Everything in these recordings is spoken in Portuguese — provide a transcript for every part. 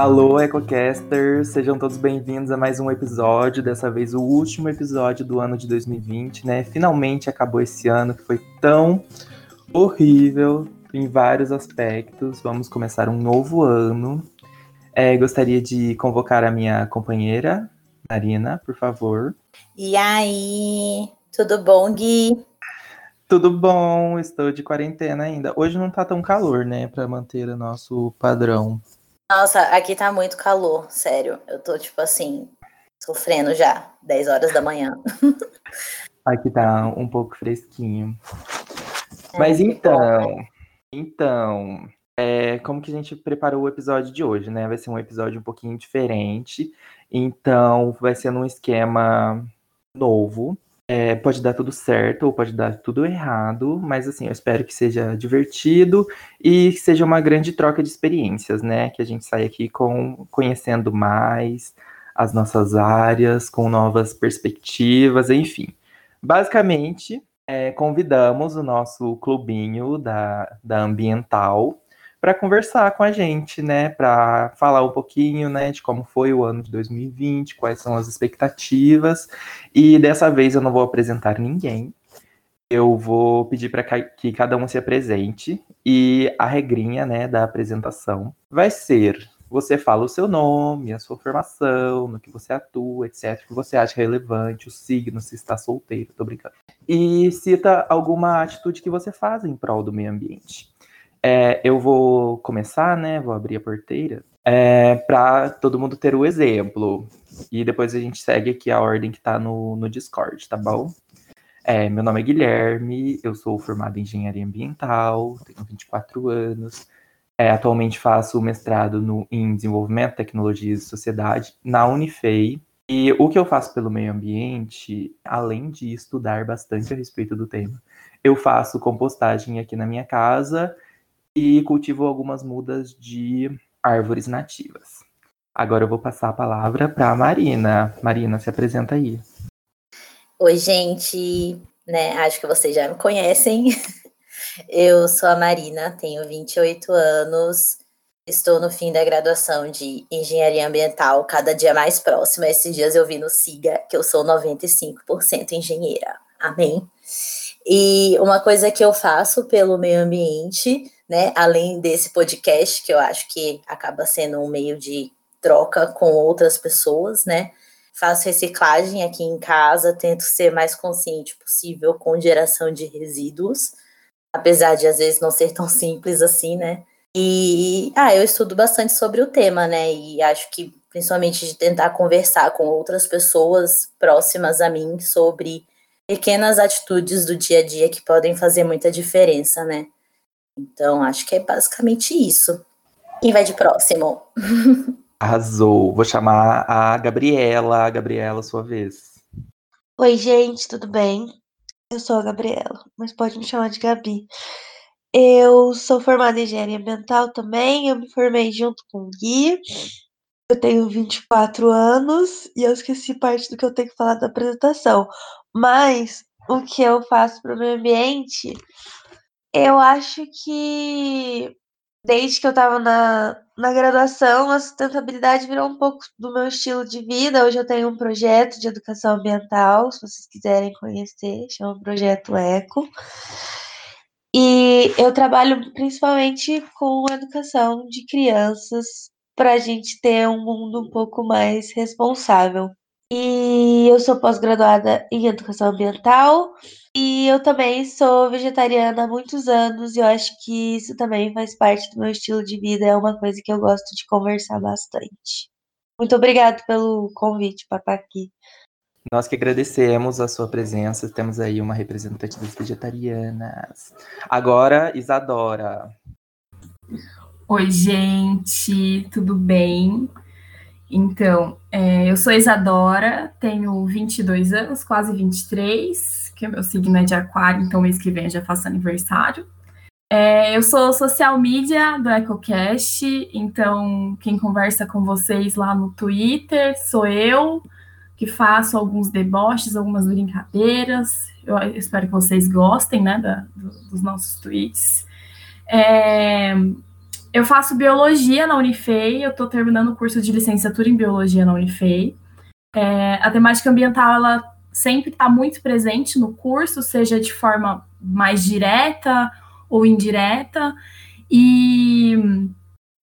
Alô, EcoCasters! Sejam todos bem-vindos a mais um episódio, dessa vez o último episódio do ano de 2020, né? Finalmente acabou esse ano que foi tão horrível em vários aspectos. Vamos começar um novo ano. É, gostaria de convocar a minha companheira, Marina, por favor. E aí, tudo bom, Gui? Tudo bom, estou de quarentena ainda. Hoje não tá tão calor, né, para manter o nosso padrão. Nossa, aqui tá muito calor, sério. Eu tô, tipo assim, sofrendo já, 10 horas da manhã. aqui tá um pouco fresquinho. É, Mas então, então, é, como que a gente preparou o episódio de hoje, né? Vai ser um episódio um pouquinho diferente. Então, vai ser num esquema novo. É, pode dar tudo certo ou pode dar tudo errado, mas assim, eu espero que seja divertido e que seja uma grande troca de experiências, né? Que a gente saia aqui com, conhecendo mais as nossas áreas, com novas perspectivas, enfim. Basicamente, é, convidamos o nosso clubinho da, da Ambiental para conversar com a gente, né? Para falar um pouquinho, né, de como foi o ano de 2020, quais são as expectativas. E dessa vez eu não vou apresentar ninguém. Eu vou pedir para que cada um se apresente e a regrinha, né, da apresentação vai ser você fala o seu nome, a sua formação, no que você atua, etc, que você acha relevante, o signo, se está solteiro, tô brincando. E cita alguma atitude que você faz em prol do meio ambiente. É, eu vou começar, né? Vou abrir a porteira é, para todo mundo ter o exemplo. E depois a gente segue aqui a ordem que está no, no Discord, tá bom? É, meu nome é Guilherme, eu sou formado em engenharia ambiental, tenho 24 anos. É, atualmente faço mestrado no, em desenvolvimento, tecnologias e sociedade na Unifei. E o que eu faço pelo meio ambiente, além de estudar bastante a respeito do tema, eu faço compostagem aqui na minha casa e cultivo algumas mudas de árvores nativas. Agora eu vou passar a palavra para a Marina. Marina, se apresenta aí. Oi, gente. Né, acho que vocês já me conhecem. Eu sou a Marina, tenho 28 anos, estou no fim da graduação de Engenharia Ambiental, cada dia mais próximo. Esses dias eu vi no SIGA que eu sou 95% engenheira. Amém? E uma coisa que eu faço pelo meio ambiente né? Além desse podcast, que eu acho que acaba sendo um meio de troca com outras pessoas, né? Faço reciclagem aqui em casa, tento ser mais consciente possível com geração de resíduos, apesar de às vezes não ser tão simples assim, né? E ah, eu estudo bastante sobre o tema, né? E acho que principalmente de tentar conversar com outras pessoas próximas a mim sobre pequenas atitudes do dia a dia que podem fazer muita diferença, né? Então, acho que é basicamente isso. Quem vai de próximo? Arrasou. Vou chamar a Gabriela. Gabriela, sua vez. Oi, gente, tudo bem? Eu sou a Gabriela, mas pode me chamar de Gabi. Eu sou formada em engenharia ambiental também. Eu me formei junto com o Gui. Eu tenho 24 anos e eu esqueci parte do que eu tenho que falar da apresentação. Mas o que eu faço para o meio ambiente eu acho que desde que eu estava na, na graduação, a sustentabilidade virou um pouco do meu estilo de vida. Hoje eu tenho um projeto de educação ambiental, se vocês quiserem conhecer, chama Projeto Eco. E eu trabalho principalmente com educação de crianças para a gente ter um mundo um pouco mais responsável. E eu sou pós-graduada em educação ambiental e eu também sou vegetariana há muitos anos e eu acho que isso também faz parte do meu estilo de vida, é uma coisa que eu gosto de conversar bastante. Muito obrigada pelo convite para estar aqui. Nós que agradecemos a sua presença, temos aí uma representante das vegetarianas. Agora, Isadora. Oi, gente, tudo bem? Então, é, eu sou Isadora, tenho 22 anos, quase 23, que o meu signo é de aquário, então mês que vem eu já faço aniversário. É, eu sou social media do EcoCast, então quem conversa com vocês lá no Twitter sou eu, que faço alguns deboches, algumas brincadeiras. Eu espero que vocês gostem né, da, do, dos nossos tweets. É, eu faço biologia na Unifei, eu estou terminando o curso de licenciatura em biologia na Unifei. É, a temática ambiental, ela sempre está muito presente no curso, seja de forma mais direta ou indireta, e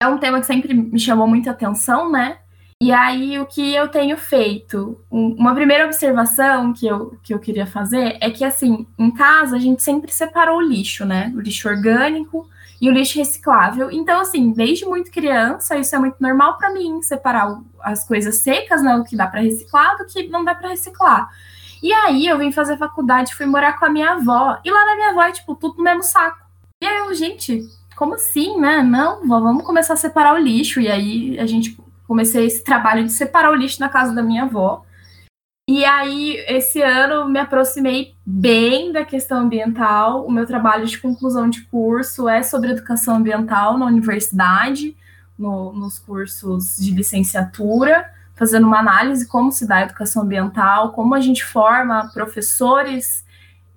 é um tema que sempre me chamou muita atenção, né? E aí, o que eu tenho feito? Uma primeira observação que eu, que eu queria fazer é que, assim, em casa a gente sempre separou o lixo, né? O lixo orgânico e o lixo reciclável. Então, assim, desde muito criança, isso é muito normal para mim, separar as coisas secas, né? O que dá para reciclar, do que não dá para reciclar. E aí, eu vim fazer faculdade, fui morar com a minha avó. E lá na minha avó é, tipo, tudo no mesmo saco. E aí, eu, gente, como assim, né? Não, vamos começar a separar o lixo. E aí, a gente comecei esse trabalho de separar o lixo na casa da minha avó. E aí, esse ano, me aproximei bem da questão ambiental. O meu trabalho de conclusão de curso é sobre educação ambiental na universidade, no, nos cursos de licenciatura, fazendo uma análise como se dá a educação ambiental, como a gente forma professores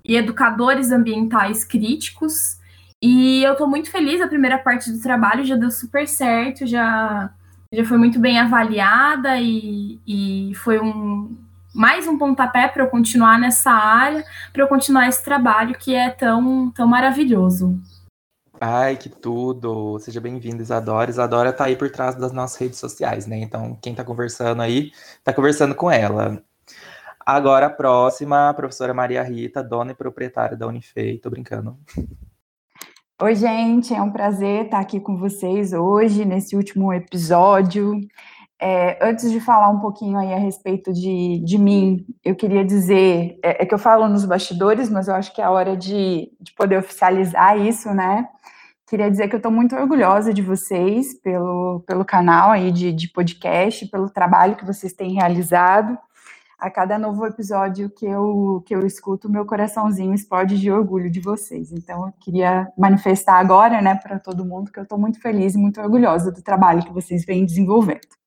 e educadores ambientais críticos. E eu estou muito feliz, a primeira parte do trabalho já deu super certo, já já foi muito bem avaliada e, e foi um mais um pontapé para eu continuar nessa área, para eu continuar esse trabalho que é tão, tão maravilhoso. Ai, que tudo! Seja bem-vinda, Isadora. Isadora tá aí por trás das nossas redes sociais, né? Então, quem tá conversando aí, tá conversando com ela. Agora, a próxima, a professora Maria Rita, dona e proprietária da Unifei. Tô brincando. Oi, gente, é um prazer estar aqui com vocês hoje, nesse último episódio. É, antes de falar um pouquinho aí a respeito de, de mim, eu queria dizer, é, é, que eu falo nos bastidores, mas eu acho que é a hora de, de poder oficializar isso, né? Queria dizer que eu estou muito orgulhosa de vocês pelo, pelo canal aí de, de podcast, pelo trabalho que vocês têm realizado a cada novo episódio que eu, que eu escuto, meu coraçãozinho explode de orgulho de vocês. Então, eu queria manifestar agora, né, para todo mundo, que eu estou muito feliz e muito orgulhosa do trabalho que vocês vêm desenvolvendo.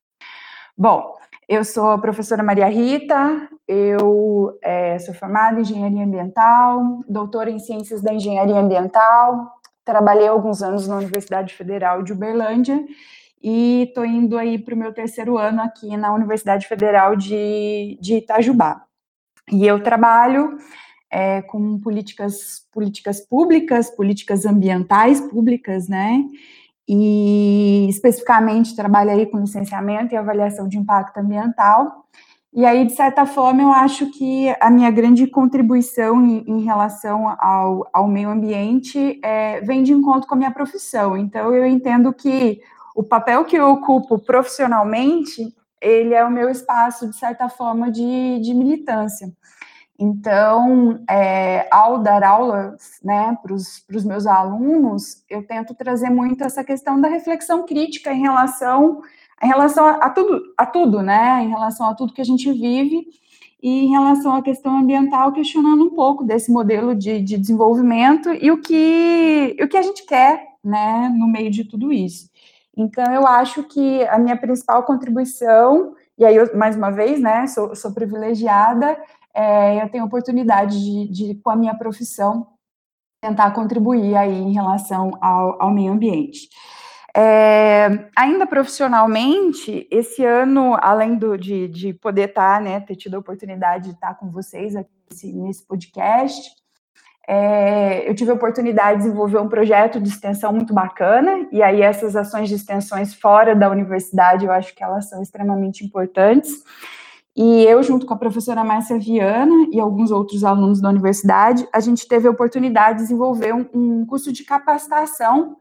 Bom, eu sou a professora Maria Rita, eu é, sou formada em engenharia ambiental, doutora em ciências da engenharia ambiental, trabalhei alguns anos na Universidade Federal de Uberlândia e estou indo aí para o meu terceiro ano aqui na Universidade Federal de, de Itajubá. E eu trabalho é, com políticas, políticas públicas, políticas ambientais públicas, né? E especificamente trabalho aí com licenciamento e avaliação de impacto ambiental. E aí, de certa forma, eu acho que a minha grande contribuição em, em relação ao, ao meio ambiente é, vem de encontro com a minha profissão. Então, eu entendo que o papel que eu ocupo profissionalmente, ele é o meu espaço, de certa forma, de, de militância. Então, é, ao dar aulas né, para os meus alunos, eu tento trazer muito essa questão da reflexão crítica em relação, em relação a, a, tudo, a tudo, né? Em relação a tudo que a gente vive e em relação à questão ambiental, questionando um pouco desse modelo de, de desenvolvimento e o que, o que a gente quer né, no meio de tudo isso. Então, eu acho que a minha principal contribuição, e aí, eu, mais uma vez, né, sou, sou privilegiada, é, eu tenho oportunidade de, de, com a minha profissão, tentar contribuir aí em relação ao, ao meio ambiente. É, ainda profissionalmente, esse ano, além do, de, de poder estar, né, ter tido a oportunidade de estar com vocês aqui nesse, nesse podcast, é, eu tive a oportunidade de desenvolver um projeto de extensão muito bacana, e aí essas ações de extensões fora da universidade, eu acho que elas são extremamente importantes. E eu, junto com a professora Márcia Viana e alguns outros alunos da universidade, a gente teve a oportunidade de desenvolver um, um curso de capacitação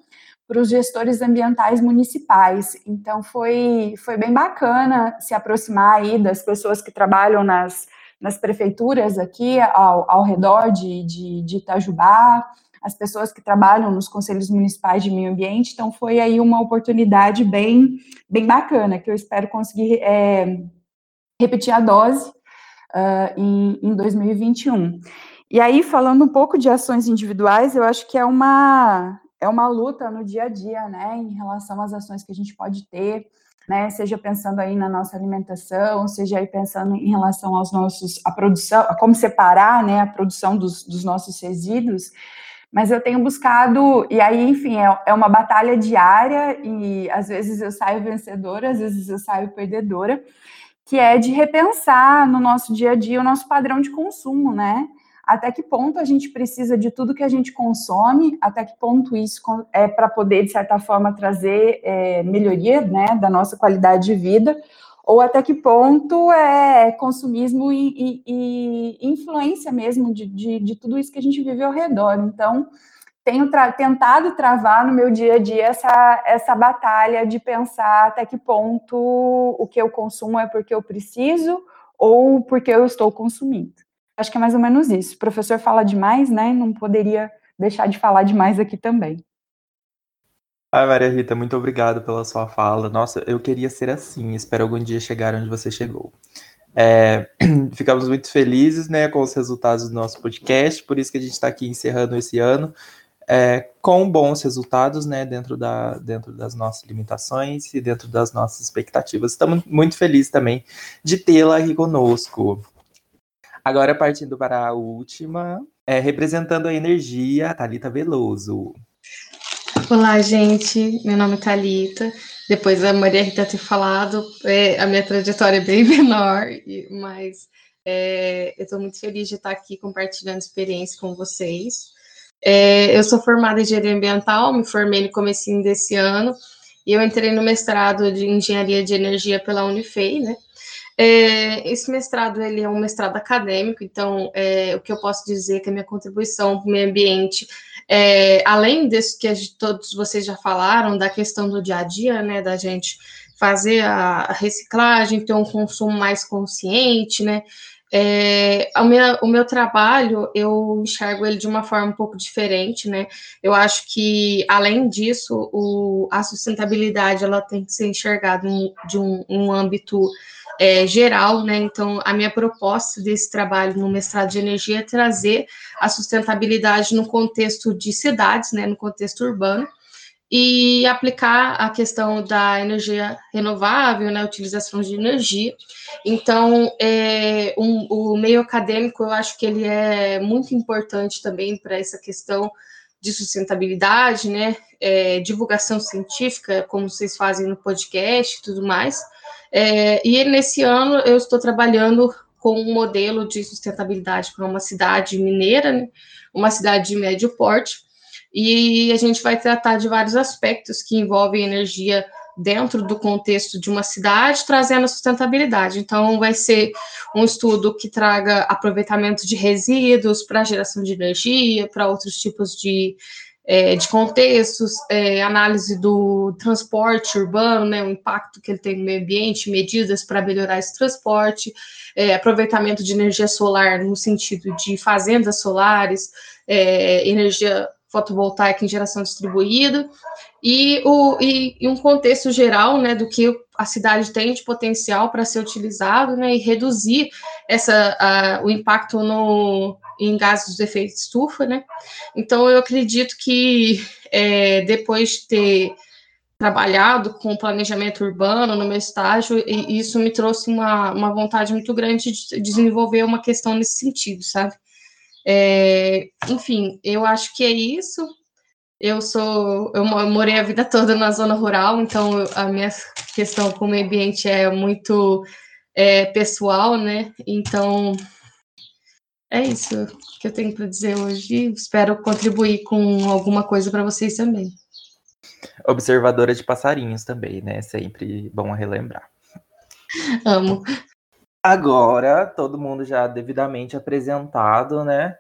para os gestores ambientais municipais. Então, foi, foi bem bacana se aproximar aí das pessoas que trabalham nas nas prefeituras aqui ao, ao redor de, de, de Itajubá, as pessoas que trabalham nos conselhos municipais de meio ambiente, então foi aí uma oportunidade bem, bem bacana, que eu espero conseguir é, repetir a dose uh, em, em 2021. E aí, falando um pouco de ações individuais, eu acho que é uma, é uma luta no dia a dia, né, em relação às ações que a gente pode ter, né? Seja pensando aí na nossa alimentação, seja aí pensando em relação aos nossos, a produção, a como separar, né, a produção dos, dos nossos resíduos, mas eu tenho buscado, e aí, enfim, é, é uma batalha diária, e às vezes eu saio vencedora, às vezes eu saio perdedora, que é de repensar no nosso dia a dia o nosso padrão de consumo, né? Até que ponto a gente precisa de tudo que a gente consome, até que ponto isso é para poder, de certa forma, trazer é, melhoria né, da nossa qualidade de vida, ou até que ponto é consumismo e, e, e influência mesmo de, de, de, tudo isso que a gente vive ao redor. Então, tenho tra tentado travar no meu dia a dia essa, essa batalha de pensar até que ponto o que eu consumo é porque eu preciso ou porque eu estou consumindo. Acho que é mais ou menos isso. O professor fala demais, né? Não poderia deixar de falar demais aqui também. Ai, Maria Rita, muito obrigado pela sua fala. Nossa, eu queria ser assim. Espero algum dia chegar onde você chegou. É, ficamos muito felizes né, com os resultados do nosso podcast, por isso que a gente está aqui encerrando esse ano é, com bons resultados né, dentro, da, dentro das nossas limitações e dentro das nossas expectativas. Estamos muito felizes também de tê-la aqui conosco. Agora, partindo para a última, é, representando a energia, Thalita Veloso. Olá, gente. Meu nome é Thalita. Depois da Maria Rita ter falado, é, a minha trajetória é bem menor, mas é, eu estou muito feliz de estar aqui compartilhando experiência com vocês. É, eu sou formada em engenharia ambiental, me formei no comecinho desse ano, e eu entrei no mestrado de engenharia de energia pela Unifei, né? É, esse mestrado ele é um mestrado acadêmico, então é, o que eu posso dizer é que a minha contribuição para o meio ambiente é, além disso que todos vocês já falaram, da questão do dia a dia, né, da gente fazer a reciclagem, ter um consumo mais consciente, né, é, o, meu, o meu trabalho, eu enxergo ele de uma forma um pouco diferente, né? Eu acho que, além disso, o, a sustentabilidade ela tem que ser enxergada de um, um âmbito é, geral, né? Então, a minha proposta desse trabalho no mestrado de energia é trazer a sustentabilidade no contexto de cidades, né? No contexto urbano e aplicar a questão da energia renovável, né, utilização de energia. Então, é, um, o meio acadêmico, eu acho que ele é muito importante também para essa questão de sustentabilidade, né, é, divulgação científica, como vocês fazem no podcast e tudo mais. É, e nesse ano eu estou trabalhando com um modelo de sustentabilidade para uma cidade mineira, né, uma cidade de médio porte, e a gente vai tratar de vários aspectos que envolvem energia dentro do contexto de uma cidade, trazendo a sustentabilidade. Então, vai ser um estudo que traga aproveitamento de resíduos para geração de energia, para outros tipos de, é, de contextos, é, análise do transporte urbano, né, o impacto que ele tem no meio ambiente, medidas para melhorar esse transporte, é, aproveitamento de energia solar no sentido de fazendas solares, é, energia fotovoltaica em geração distribuída e, o, e, e, um contexto geral né, do que a cidade tem de potencial para ser utilizado né, e reduzir essa, a, o impacto no, em gases de efeito estufa. Né? Então, eu acredito que é, depois de ter trabalhado com planejamento urbano no meu estágio, e isso me trouxe uma, uma vontade muito grande de desenvolver uma questão nesse sentido, sabe? É, enfim, eu acho que é isso. Eu sou, eu morei a vida toda na zona rural, então a minha questão com o meio ambiente é muito é, pessoal, né? Então é isso que eu tenho para dizer hoje. Espero contribuir com alguma coisa para vocês também. Observadora de passarinhos também, né? Sempre bom relembrar. Amo. Agora, todo mundo já devidamente apresentado, né?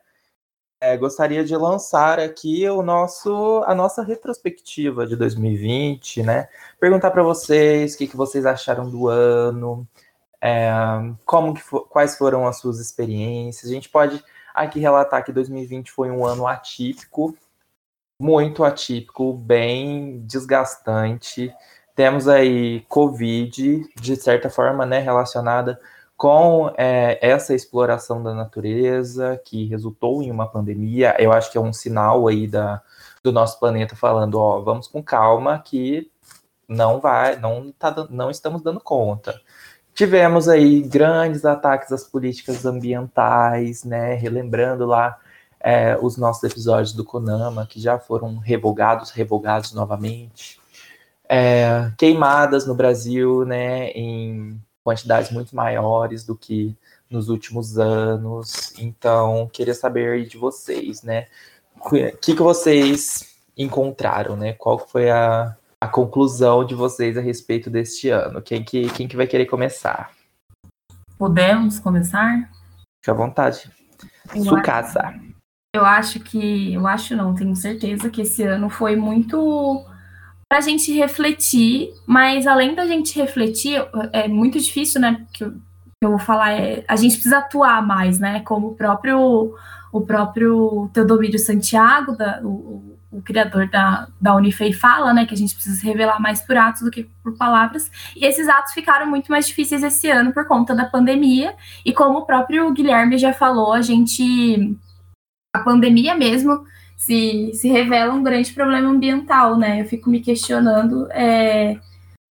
É, gostaria de lançar aqui o nosso, a nossa retrospectiva de 2020, né? Perguntar para vocês o que, que vocês acharam do ano, é, como que for, quais foram as suas experiências. A gente pode aqui relatar que 2020 foi um ano atípico, muito atípico, bem desgastante. Temos aí Covid, de certa forma, né, relacionada com é, essa exploração da natureza que resultou em uma pandemia. Eu acho que é um sinal aí da, do nosso planeta falando, ó, vamos com calma que não vai, não, tá, não estamos dando conta. Tivemos aí grandes ataques às políticas ambientais, né, relembrando lá é, os nossos episódios do Konama, que já foram revogados, revogados novamente. É, queimadas no Brasil, né, em quantidades muito maiores do que nos últimos anos. Então, queria saber de vocês, né, o que, que vocês encontraram, né? Qual foi a, a conclusão de vocês a respeito deste ano? Quem que, quem que vai querer começar? Podemos começar? Fique à vontade. Eu Sua acho- casa. Eu acho que, eu acho não, tenho certeza que esse ano foi muito para a gente refletir, mas além da gente refletir, é muito difícil, né? Que eu, eu vou falar é, a gente precisa atuar mais, né? Como o próprio o próprio Teodomiro Santiago, da, o, o- criador da, da Unifei fala, né? Que a gente precisa revelar mais por atos do que por palavras. E esses atos ficaram muito mais difíceis esse ano por conta da pandemia. E como o próprio Guilherme já falou, a gente a pandemia mesmo se, se revela um grande problema ambiental, né? Eu fico me questionando é,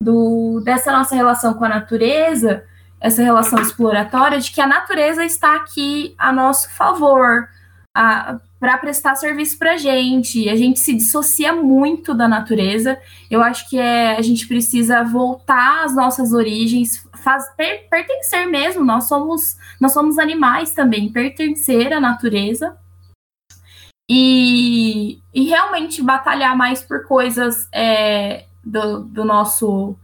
do, dessa nossa relação com a natureza, essa relação exploratória, de que a natureza está aqui a nosso favor, para prestar serviço para a gente. A gente se dissocia muito da natureza. Eu acho que é, a gente precisa voltar às nossas origens, faz, per, pertencer mesmo. Nós somos, nós somos animais também, pertencer à natureza e, e realmente batalhar mais por coisas é, do, do, nosso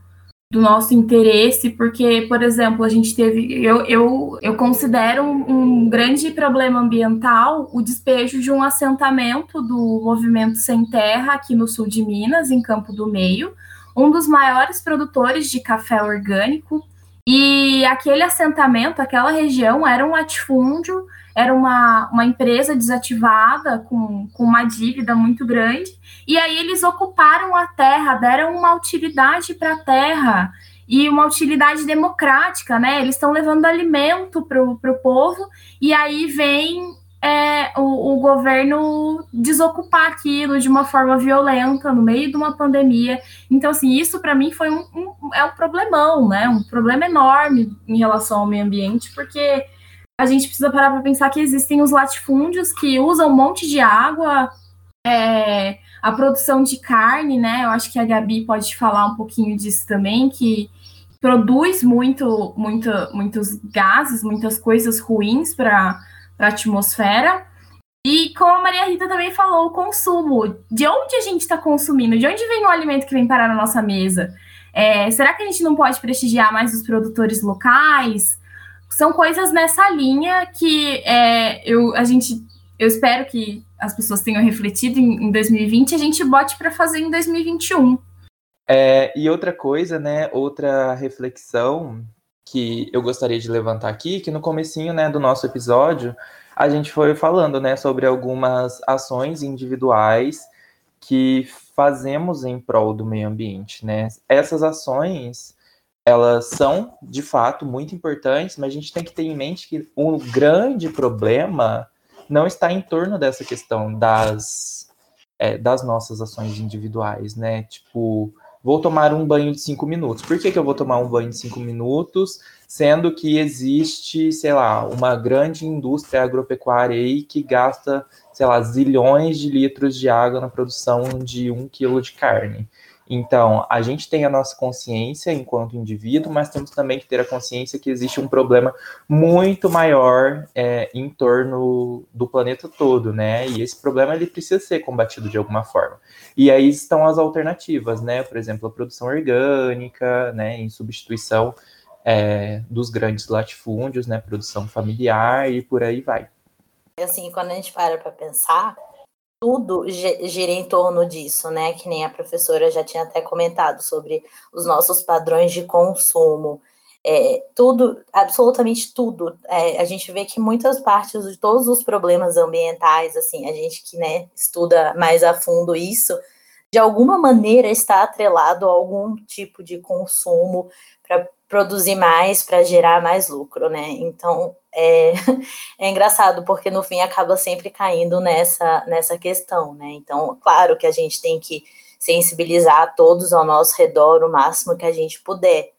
do nosso interesse, porque, por exemplo, a gente teve, eu, eu, eu considero um, um grande problema ambiental o despejo de um assentamento do movimento Sem Terra aqui no sul de Minas, em Campo do Meio, um dos maiores produtores de café orgânico, e aquele assentamento, aquela região era um latifúndio, era uma, uma empresa desativada com, com uma dívida muito grande, e aí eles ocuparam a terra, deram uma utilidade para a terra, e uma utilidade democrática, né? Eles estão levando alimento para o povo, e aí vem é, o, o, governo desocupar aquilo de uma forma violenta no meio de uma pandemia. Então, assim, isso para mim foi um, um, é um problemão, né? Um problema enorme em relação ao meio ambiente, porque a gente precisa parar para pensar que existem os latifúndios que usam um monte de água, é, a produção de carne, né? Eu acho que a Gabi pode falar um pouquinho disso também, que produz muito, muito, muitos gases, muitas coisas ruins para a atmosfera. E como a Maria Rita também falou, o consumo. De onde a gente está consumindo? De onde vem o alimento que vem parar na nossa mesa? É, será que a gente não pode prestigiar mais os produtores locais? São coisas nessa linha que é, eu, a gente, eu espero que as pessoas tenham refletido em, em 2020 a gente bote para fazer em 2021. É, e outra coisa, né? Outra reflexão que eu gostaria de levantar aqui, que no comecinho, né, do nosso episódio, a gente foi falando, né, sobre algumas ações individuais que fazemos em prol do meio ambiente, né? Essas ações, elas são, de fato, muito importantes, mas a gente tem que ter em mente que o grande problema não está em torno dessa questão das, é, das nossas ações individuais, né? Tipo, vou tomar um banho de cinco minutos. Por que, que eu vou tomar um banho de cinco minutos, sendo que existe, sei lá, uma grande indústria agropecuária aí que gasta, sei lá, zilhões de litros de água na produção de um quilo de carne? Então, a gente tem a nossa consciência enquanto indivíduo, mas temos também que ter a consciência que existe um problema muito maior é, em torno do planeta todo, né? E esse problema ele precisa ser combatido de alguma forma. E aí estão as alternativas, né? Por exemplo, a produção orgânica, né? Em substituição é, dos grandes latifúndios, né? Produção familiar e por aí vai. Assim, quando a gente para para pensar, tudo gira em torno disso, né? Que nem a professora já tinha até comentado sobre os nossos padrões de consumo. É, tudo, absolutamente tudo. É, a gente vê que muitas partes de todos os problemas ambientais, assim, a gente que né, estuda mais a fundo isso, de alguma maneira está atrelado a algum tipo de consumo para produzir mais, para gerar mais lucro, né? Então é, é engraçado porque no fim acaba sempre caindo nessa, nessa questão, né? Então, claro que a gente tem que sensibilizar todos ao nosso redor o máximo que a gente puder,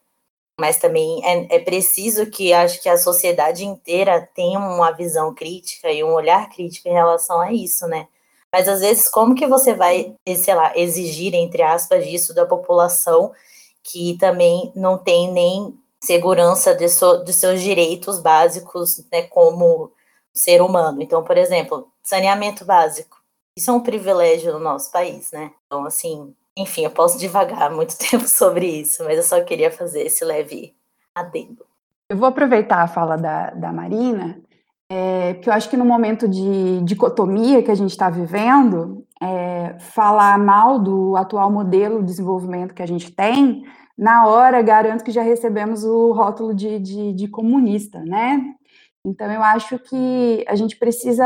mas também é, é preciso que acho que a sociedade inteira tenha uma visão crítica e um olhar crítico em relação a isso, né? Mas às vezes, como que você vai, sei lá, exigir, entre aspas, disso da população que também não tem nem segurança de, so, de seus direitos básicos, né, como ser humano. Então, por exemplo, saneamento básico. Isso é um privilégio no nosso país, né? Então, assim, enfim, eu posso divagar muito tempo sobre isso, mas eu só queria fazer esse leve adendo. Eu vou aproveitar a fala da, da Marina, é, porque eu acho que no momento de dicotomia que a gente está vivendo, falar mal do atual modelo de desenvolvimento que a gente tem, na hora garanto que já recebemos o rótulo de, de, de comunista, né? Então, eu acho que a gente precisa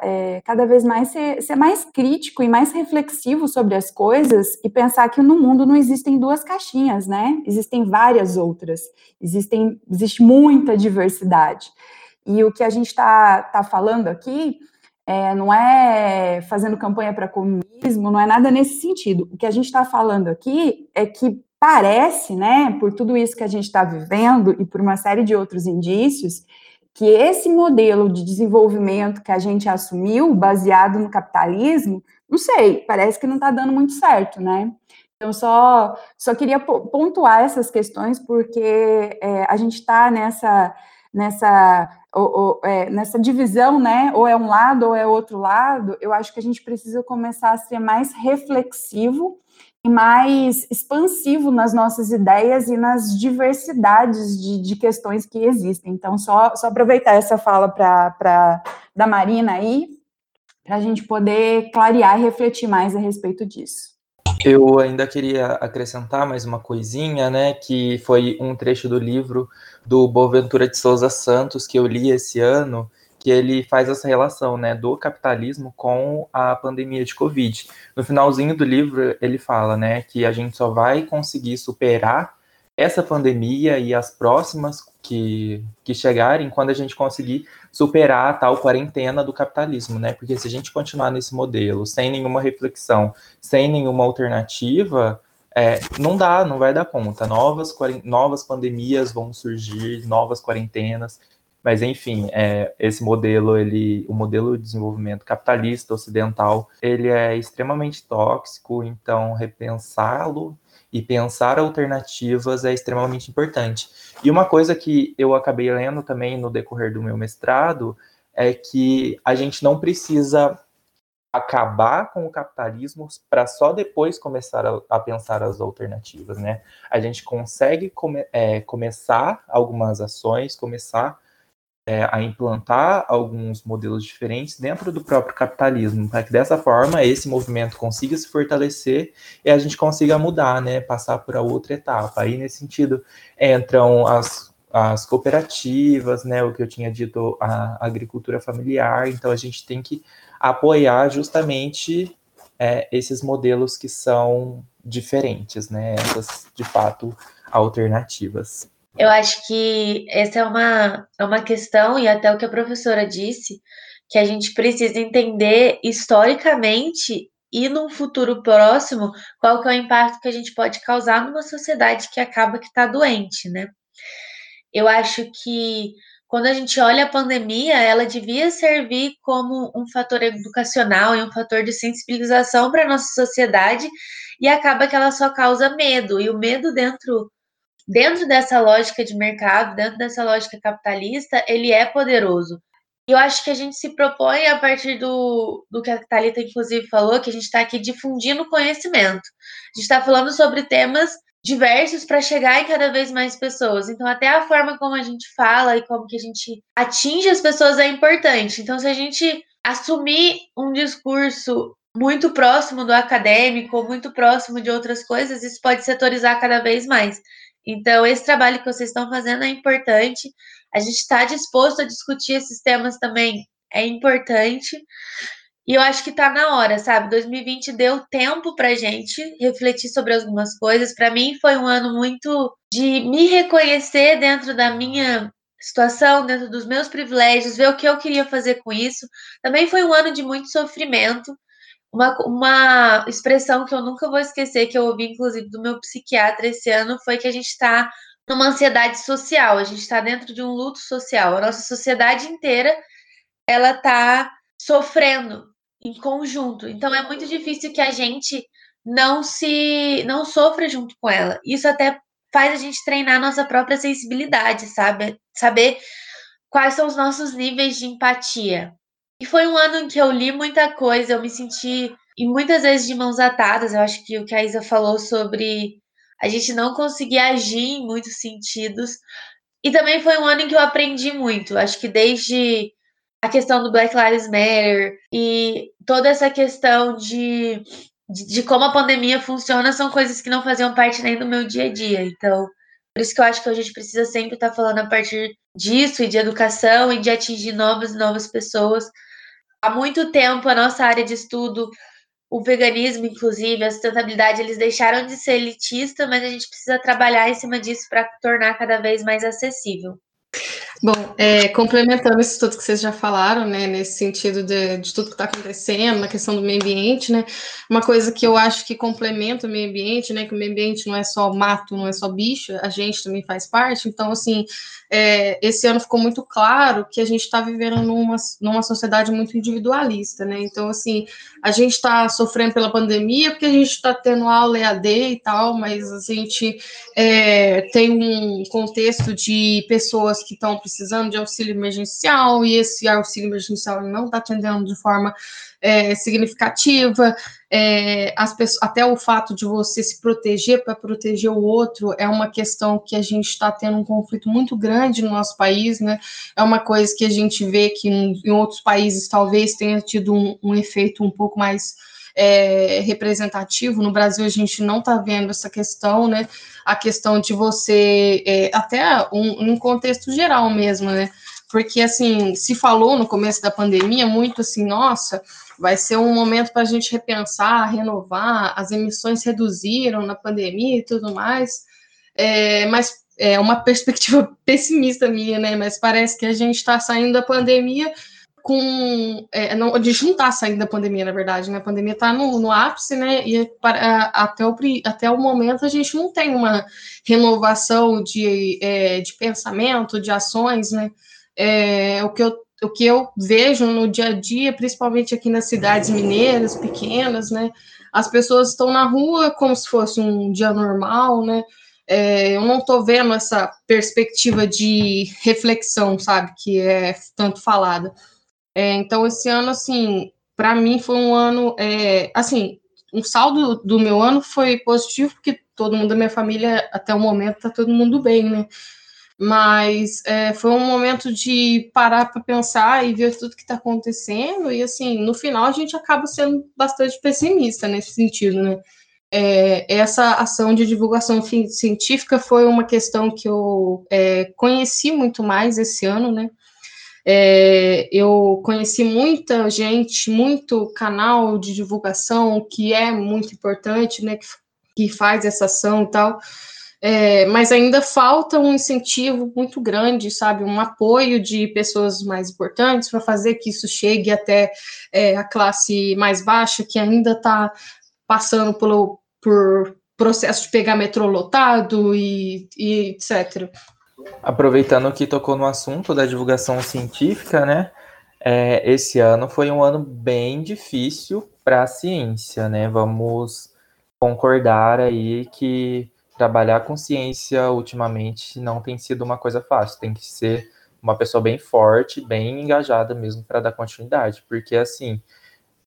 é, cada vez mais ser, ser, mais crítico e mais reflexivo sobre as coisas e pensar que no mundo não existem duas caixinhas, né? Existem várias outras, existem, existe muita diversidade. E o que a gente está tá falando aqui é, não é fazendo campanha para comunismo, não é nada nesse sentido. O que a gente está falando aqui é que parece, né, por tudo isso que a gente está vivendo e por uma série de outros indícios, que esse modelo de desenvolvimento que a gente assumiu, baseado no capitalismo, não sei, parece que não está dando muito certo, né? Então, só, só queria pontuar essas questões, porque é, a gente está nessa, nessa, ou, ou, é, nessa divisão, né? Ou é um lado ou é outro lado. Eu acho que a gente precisa começar a ser mais reflexivo mais expansivo nas nossas ideias e nas diversidades de, de questões que existem. Então, só, só aproveitar essa fala para da Marina aí, para a gente poder clarear e refletir mais a respeito disso. Eu ainda queria acrescentar mais uma coisinha, né, que foi um trecho do livro do Boaventura de Souza Santos que eu li esse ano, que ele faz essa relação, né, do capitalismo com a pandemia de Covid. No finalzinho do livro, ele fala, né, que a gente só vai conseguir superar essa pandemia e as próximas que, que chegarem quando a gente conseguir superar a tal quarentena do capitalismo, né? Porque se a gente continuar nesse modelo, sem nenhuma reflexão, sem nenhuma alternativa, é, não dá, não vai dar conta. Novas, novas pandemias vão surgir, novas quarentenas, mas enfim, é, esse modelo, ele, o modelo de desenvolvimento capitalista ocidental, ele é extremamente tóxico, então repensá-lo e pensar alternativas é extremamente importante. E uma coisa que eu acabei lendo também no decorrer do meu mestrado é que a gente não precisa acabar com o capitalismo para só depois começar a, a, pensar as alternativas, né? A gente consegue come, é, começar algumas ações, começar é, a implantar alguns modelos diferentes dentro do próprio capitalismo, para que dessa forma esse movimento consiga se fortalecer e a gente consiga mudar, né, passar para outra etapa. Aí, nesse sentido, entram as, as cooperativas, né, o que eu tinha dito, a agricultura familiar, então a gente tem que apoiar justamente é, esses modelos que são diferentes, né, essas, de fato, alternativas. Eu acho que essa é uma, é uma questão, e até o que a professora disse, que a gente precisa entender historicamente e num futuro próximo qual que é o impacto que a gente pode causar numa sociedade que acaba que está doente, né? Eu acho que quando a gente olha a pandemia, ela devia servir como um fator educacional e um fator de sensibilização para a nossa sociedade, e acaba que ela só causa medo, e o medo dentro dentro dessa lógica de mercado, dentro dessa lógica capitalista, ele é poderoso. E eu acho que a gente se propõe, a partir do, do que a Thalita, inclusive, falou, que a gente está aqui difundindo conhecimento. A gente está falando sobre temas diversos para chegar em cada vez mais pessoas. Então, até a forma como a gente fala e como que a gente atinge as pessoas é importante. Então, se a gente assumir um discurso muito próximo do acadêmico, muito próximo de outras coisas, isso pode setorizar cada vez mais. Então, esse trabalho que vocês estão fazendo é importante. A gente está disposto a discutir esses temas também, é importante. E eu acho que está na hora, sabe? 2020 deu tempo para gente refletir sobre algumas coisas. Para mim, foi um ano muito de me reconhecer dentro da minha situação, dentro dos meus privilégios, ver o que eu queria fazer com isso. Também foi um ano de muito sofrimento. Uma, uma expressão que eu nunca vou esquecer, que eu ouvi inclusive do meu psiquiatra esse ano, foi que a gente está numa ansiedade social, a gente está dentro de um luto social. A nossa sociedade inteira ela está sofrendo em conjunto. Então é muito difícil que a gente não se não sofra junto com ela. Isso até faz a gente treinar nossa própria sensibilidade, sabe? Saber quais são os nossos níveis de empatia. E foi um ano em que eu li muita coisa, eu me senti e muitas vezes de mãos atadas. Eu acho que o que a Isa falou sobre a gente não conseguir agir em muitos sentidos. E também foi um ano em que eu aprendi muito. Acho que desde a questão do Black Lives Matter e toda essa questão de, de, de, como a pandemia funciona são coisas que não faziam parte nem do meu dia a dia. Então, por isso que eu acho que a gente precisa sempre estar falando a partir disso e de educação e de atingir novas e novas pessoas. Há muito tempo a nossa área de estudo o veganismo, inclusive, a sustentabilidade, eles deixaram de ser elitista, mas a gente precisa trabalhar em cima disso para tornar cada vez mais acessível. Bom, é, complementando isso tudo que vocês já falaram, né, nesse sentido de, de tudo que está acontecendo, na questão do meio ambiente, né, uma coisa que eu acho que complementa o meio ambiente, né, que o meio ambiente não é só mato, não é só bicho, a gente também faz parte, então, assim, é, esse ano ficou muito claro que a gente está vivendo numa, numa sociedade muito individualista, né, então, assim, a gente está sofrendo pela pandemia porque a gente está tendo aula EAD e tal, mas a gente é, tem um contexto de pessoas que estão precisando de auxílio emergencial e esse auxílio emergencial não está atendendo de forma é, significativa. É, as pessoas, até o fato de você se proteger para proteger o outro é uma questão que a gente está tendo um conflito muito grande no nosso país, né? É uma coisa que a gente vê que em, em outros países talvez tenha tido um, um efeito um pouco mais é, representativo. No Brasil, a gente não está vendo essa questão, né? A questão de você, é, até um, num contexto geral mesmo, né? Porque, assim, se falou no começo da pandemia muito assim, nossa, vai ser um momento para a gente repensar, renovar, as emissões reduziram na pandemia e tudo mais. É, mas é uma perspectiva pessimista minha, né? Mas parece que a gente está saindo da pandemia com. É, não, a gente não está saindo da pandemia, na verdade, né? A pandemia está no, no, ápice, né? E para, até, o, até o momento a gente não tem uma renovação de, é, de pensamento, de ações, né? É, o, que eu, o que eu vejo no dia a dia, principalmente aqui nas cidades mineiras, pequenas, né? As pessoas estão na rua como se fosse um dia normal, né? É, eu não estou vendo essa perspectiva de reflexão, sabe, que é tanto falada. É, então, esse ano, assim, para mim foi um ano, é, assim, um saldo do meu ano foi positivo, porque todo mundo da minha família, até o momento, está todo mundo bem, né? Mas é, foi um momento de parar para pensar e ver tudo que está acontecendo, e assim, no final a gente acaba sendo bastante pessimista nesse sentido, né? É, essa ação de divulgação científica foi uma questão que eu é, conheci muito mais esse ano, né? É, eu conheci muita gente, muito canal de divulgação que é muito importante, né, que, que faz essa ação e tal, é, mas ainda falta um incentivo muito grande, sabe, um apoio de pessoas mais importantes para fazer que isso chegue até é, a classe mais baixa, que ainda está passando pelo, por processo de pegar metrô lotado e, e etc. Aproveitando que tocou no assunto da divulgação científica, né? É, esse ano foi um ano bem difícil para a ciência, né? Vamos concordar aí que trabalhar com ciência ultimamente não tem sido uma coisa fácil. Tem que ser uma pessoa bem forte, bem engajada mesmo para dar continuidade, porque assim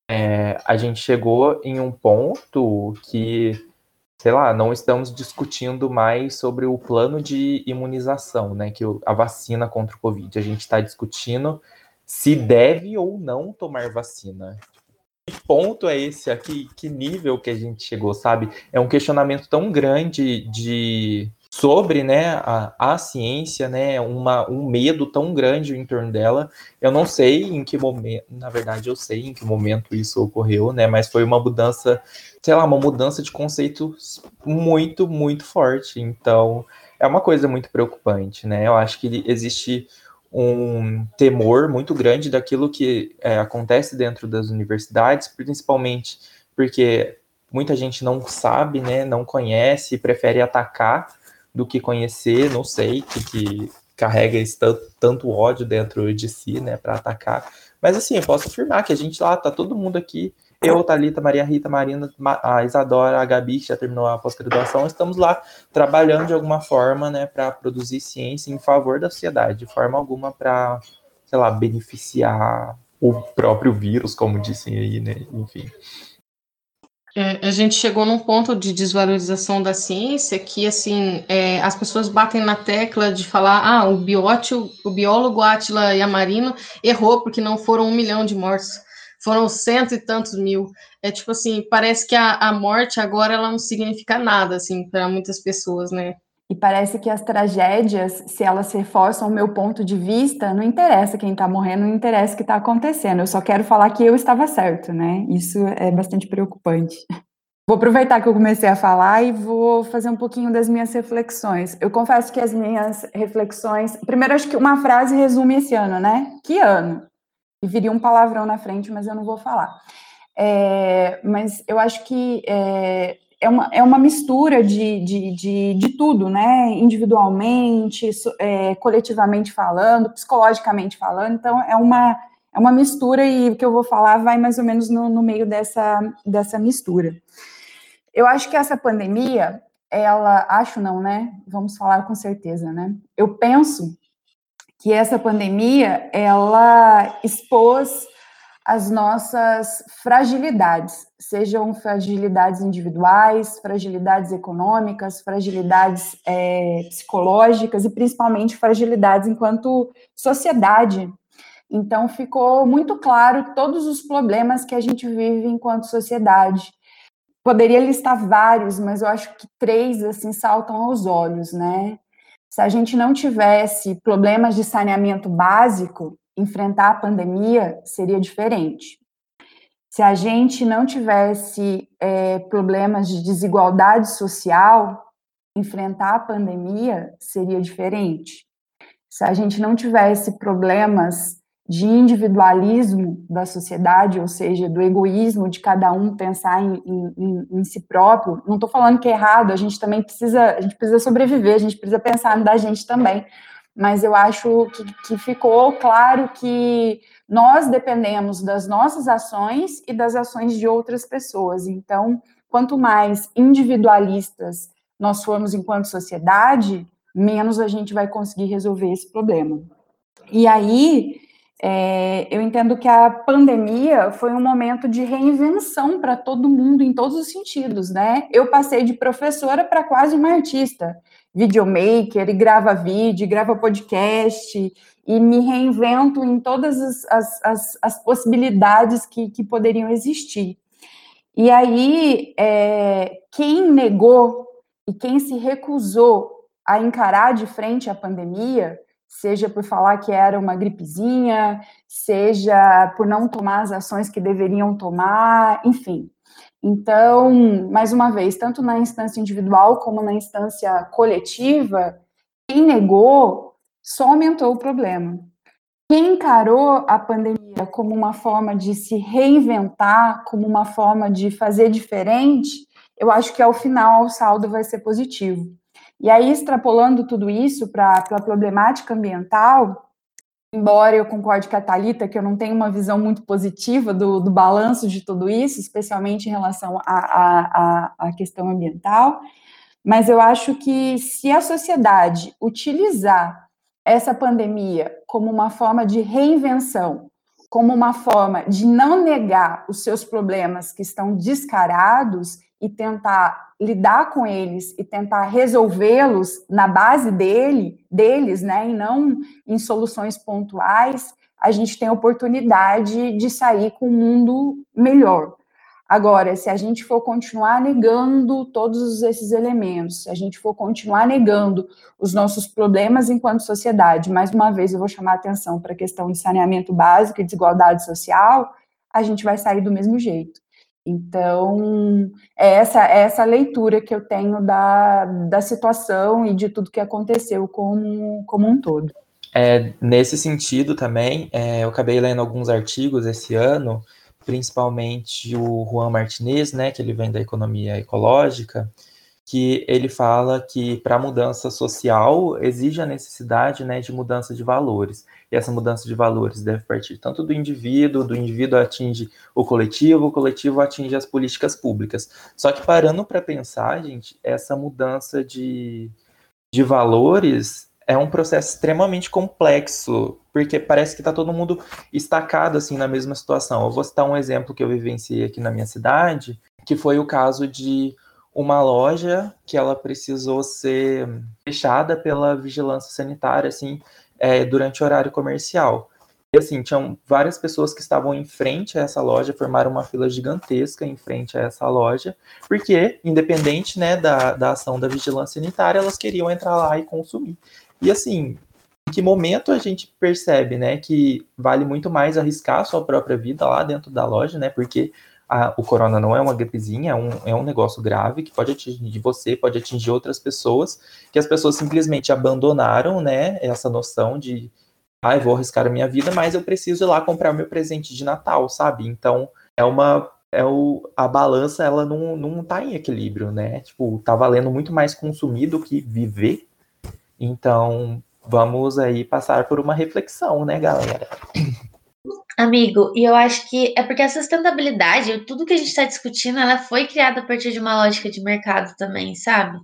é, a gente chegou em um ponto que sei lá, não estamos discutindo mais sobre o plano de imunização, né, que a vacina contra o Covid. A gente está discutindo se deve ou não tomar vacina. Que ponto é esse aqui? Que nível que a gente chegou, sabe? É um questionamento tão grande de sobre né, a, a ciência, né, uma, um medo tão grande em torno dela. Eu não sei em que momento, na verdade eu sei em que momento isso ocorreu, né, mas foi uma mudança, sei lá, uma mudança de conceitos muito, muito forte. Então, é uma coisa muito preocupante, né? Eu acho que existe um temor muito grande daquilo que é, acontece dentro das universidades, principalmente porque muita gente não sabe, né, não conhece, prefere atacar do que conhecer, não sei, que, que carrega esse tanto, tanto ódio dentro de si, né, para atacar. Mas assim, eu posso afirmar que a gente lá, tá todo mundo aqui, eu, Thalita, Maria Rita, Marina, a Isadora, a Gabi, que já terminou a pós-graduação, estamos lá trabalhando de alguma forma, né, para produzir ciência em favor da sociedade, de forma alguma para, sei lá, beneficiar o próprio vírus, como dissem aí, né, enfim. É, a gente chegou num ponto de desvalorização da ciência que, assim, é, as pessoas batem na tecla de falar, ah, o, biótio, o biólogo Átila Yamarino errou porque não foram um milhão de mortes, foram cento e tantos mil. É tipo assim, parece que a, a morte agora ela não significa nada, assim, para muitas pessoas, né? E parece que as tragédias, se elas reforçam o meu ponto de vista, não interessa quem está morrendo, não interessa o que está acontecendo. Eu só quero falar que eu estava certo, né? Isso é bastante preocupante. Vou aproveitar que eu comecei a falar e vou fazer um pouquinho das minhas reflexões. Eu confesso que as minhas reflexões. Primeiro, acho que uma frase resume esse ano, né? Que ano? E viria um palavrão na frente, mas eu não vou falar. É, mas eu acho que é, é uma, é uma mistura de, de, de, de tudo, né? Individualmente, é, coletivamente falando, psicologicamente falando. Então, é uma, é uma mistura e o que eu vou falar vai mais ou menos no, no meio dessa, dessa mistura. Eu acho que essa pandemia, ela, acho não, né? Vamos falar com certeza, né? Eu penso que essa pandemia, ela expôs as nossas fragilidades, sejam fragilidades individuais, fragilidades econômicas, fragilidades é, psicológicas e principalmente fragilidades enquanto sociedade. Então ficou muito claro todos os problemas que a gente vive enquanto sociedade. Poderia listar vários, mas eu acho que três assim saltam aos olhos, né? Se a gente não tivesse problemas de saneamento básico, enfrentar a pandemia seria diferente. Se a gente não tivesse é, problemas de desigualdade social, enfrentar a pandemia seria diferente. Se a gente não tivesse problemas de individualismo da sociedade, ou seja, do egoísmo de cada um pensar em, em, em si próprio, não estou falando que é errado, a gente também precisa, a gente precisa sobreviver, a gente precisa pensar da gente também, mas eu acho que, que ficou claro que nós dependemos das nossas ações e das ações de outras pessoas. Então, quanto mais individualistas nós formos enquanto sociedade, menos a gente vai conseguir resolver esse problema. E aí, é, eu entendo que a pandemia foi um momento de reinvenção para todo mundo, em todos os sentidos, né? Eu passei de professora para quase uma artista videomaker e grava vídeo, grava podcast e me reinvento em todas as, as, as, as possibilidades que, que poderiam existir. E aí, é, quem negou e quem se recusou a encarar de frente a pandemia, seja por falar que era uma gripezinha, seja por não tomar as ações que deveriam tomar, enfim, então, mais uma vez, tanto na instância individual como na instância coletiva, quem negou só aumentou o problema. Quem encarou a pandemia como uma forma de se reinventar, como uma forma de fazer diferente, eu acho que ao final o saldo vai ser positivo. E aí, extrapolando tudo isso para a problemática ambiental, embora eu concorde com a Thalita que eu não tenho uma visão muito positiva do, do balanço de tudo isso, especialmente em relação à questão ambiental, mas eu acho que se a sociedade utilizar essa pandemia como uma forma de reinvenção, como uma forma de não negar os seus problemas que estão descarados e tentar lidar com eles e tentar resolvê-los na base dele, deles, né, e não em soluções pontuais, a gente tem a oportunidade de sair com um mundo melhor. Agora, se a gente for continuar negando todos esses elementos, se a gente for continuar negando os nossos problemas enquanto sociedade, mais uma vez eu vou chamar atenção para a questão de saneamento básico e desigualdade social, a gente vai sair do mesmo jeito. Então, é essa, é essa leitura que eu tenho da, da situação e de tudo que aconteceu como, como um todo. É, nesse sentido também, é, eu acabei lendo alguns artigos esse ano, principalmente o Juan Martinez, né, que ele vem da economia ecológica, que ele fala que para mudança social exige a necessidade né, de mudança de valores. E essa mudança de valores deve partir tanto do indivíduo, do indivíduo atinge o coletivo, o coletivo atinge as políticas públicas. Só que parando para pensar, gente, essa mudança de, de valores é um processo extremamente complexo, porque parece que está todo mundo estacado assim na mesma situação. Eu vou citar um exemplo que eu vivenciei aqui na minha cidade, que foi o caso de uma loja que ela precisou ser fechada pela vigilância sanitária, assim, é, durante o horário comercial. E assim, tinham várias pessoas que estavam em frente a essa loja, formaram uma fila gigantesca em frente a essa loja, porque, independente né, da, da ação da vigilância sanitária, elas queriam entrar lá e consumir. E assim, em que momento a gente percebe né, que vale muito mais arriscar a sua própria vida lá dentro da loja, né? Porque a, o corona não é uma gripezinha, é um, é um negócio grave que pode atingir você, pode atingir outras pessoas, que as pessoas simplesmente abandonaram, né, essa noção de, ah, eu vou arriscar a minha vida, mas eu preciso ir lá comprar o meu presente de Natal, sabe? Então, é uma é o, a balança ela não, não tá em equilíbrio, né? Tipo, tá valendo muito mais consumir do que viver. Então, vamos aí passar por uma reflexão, né, galera? Amigo, e eu acho que é porque a sustentabilidade, tudo que a gente está discutindo, ela foi criada a partir de uma lógica de mercado também, sabe?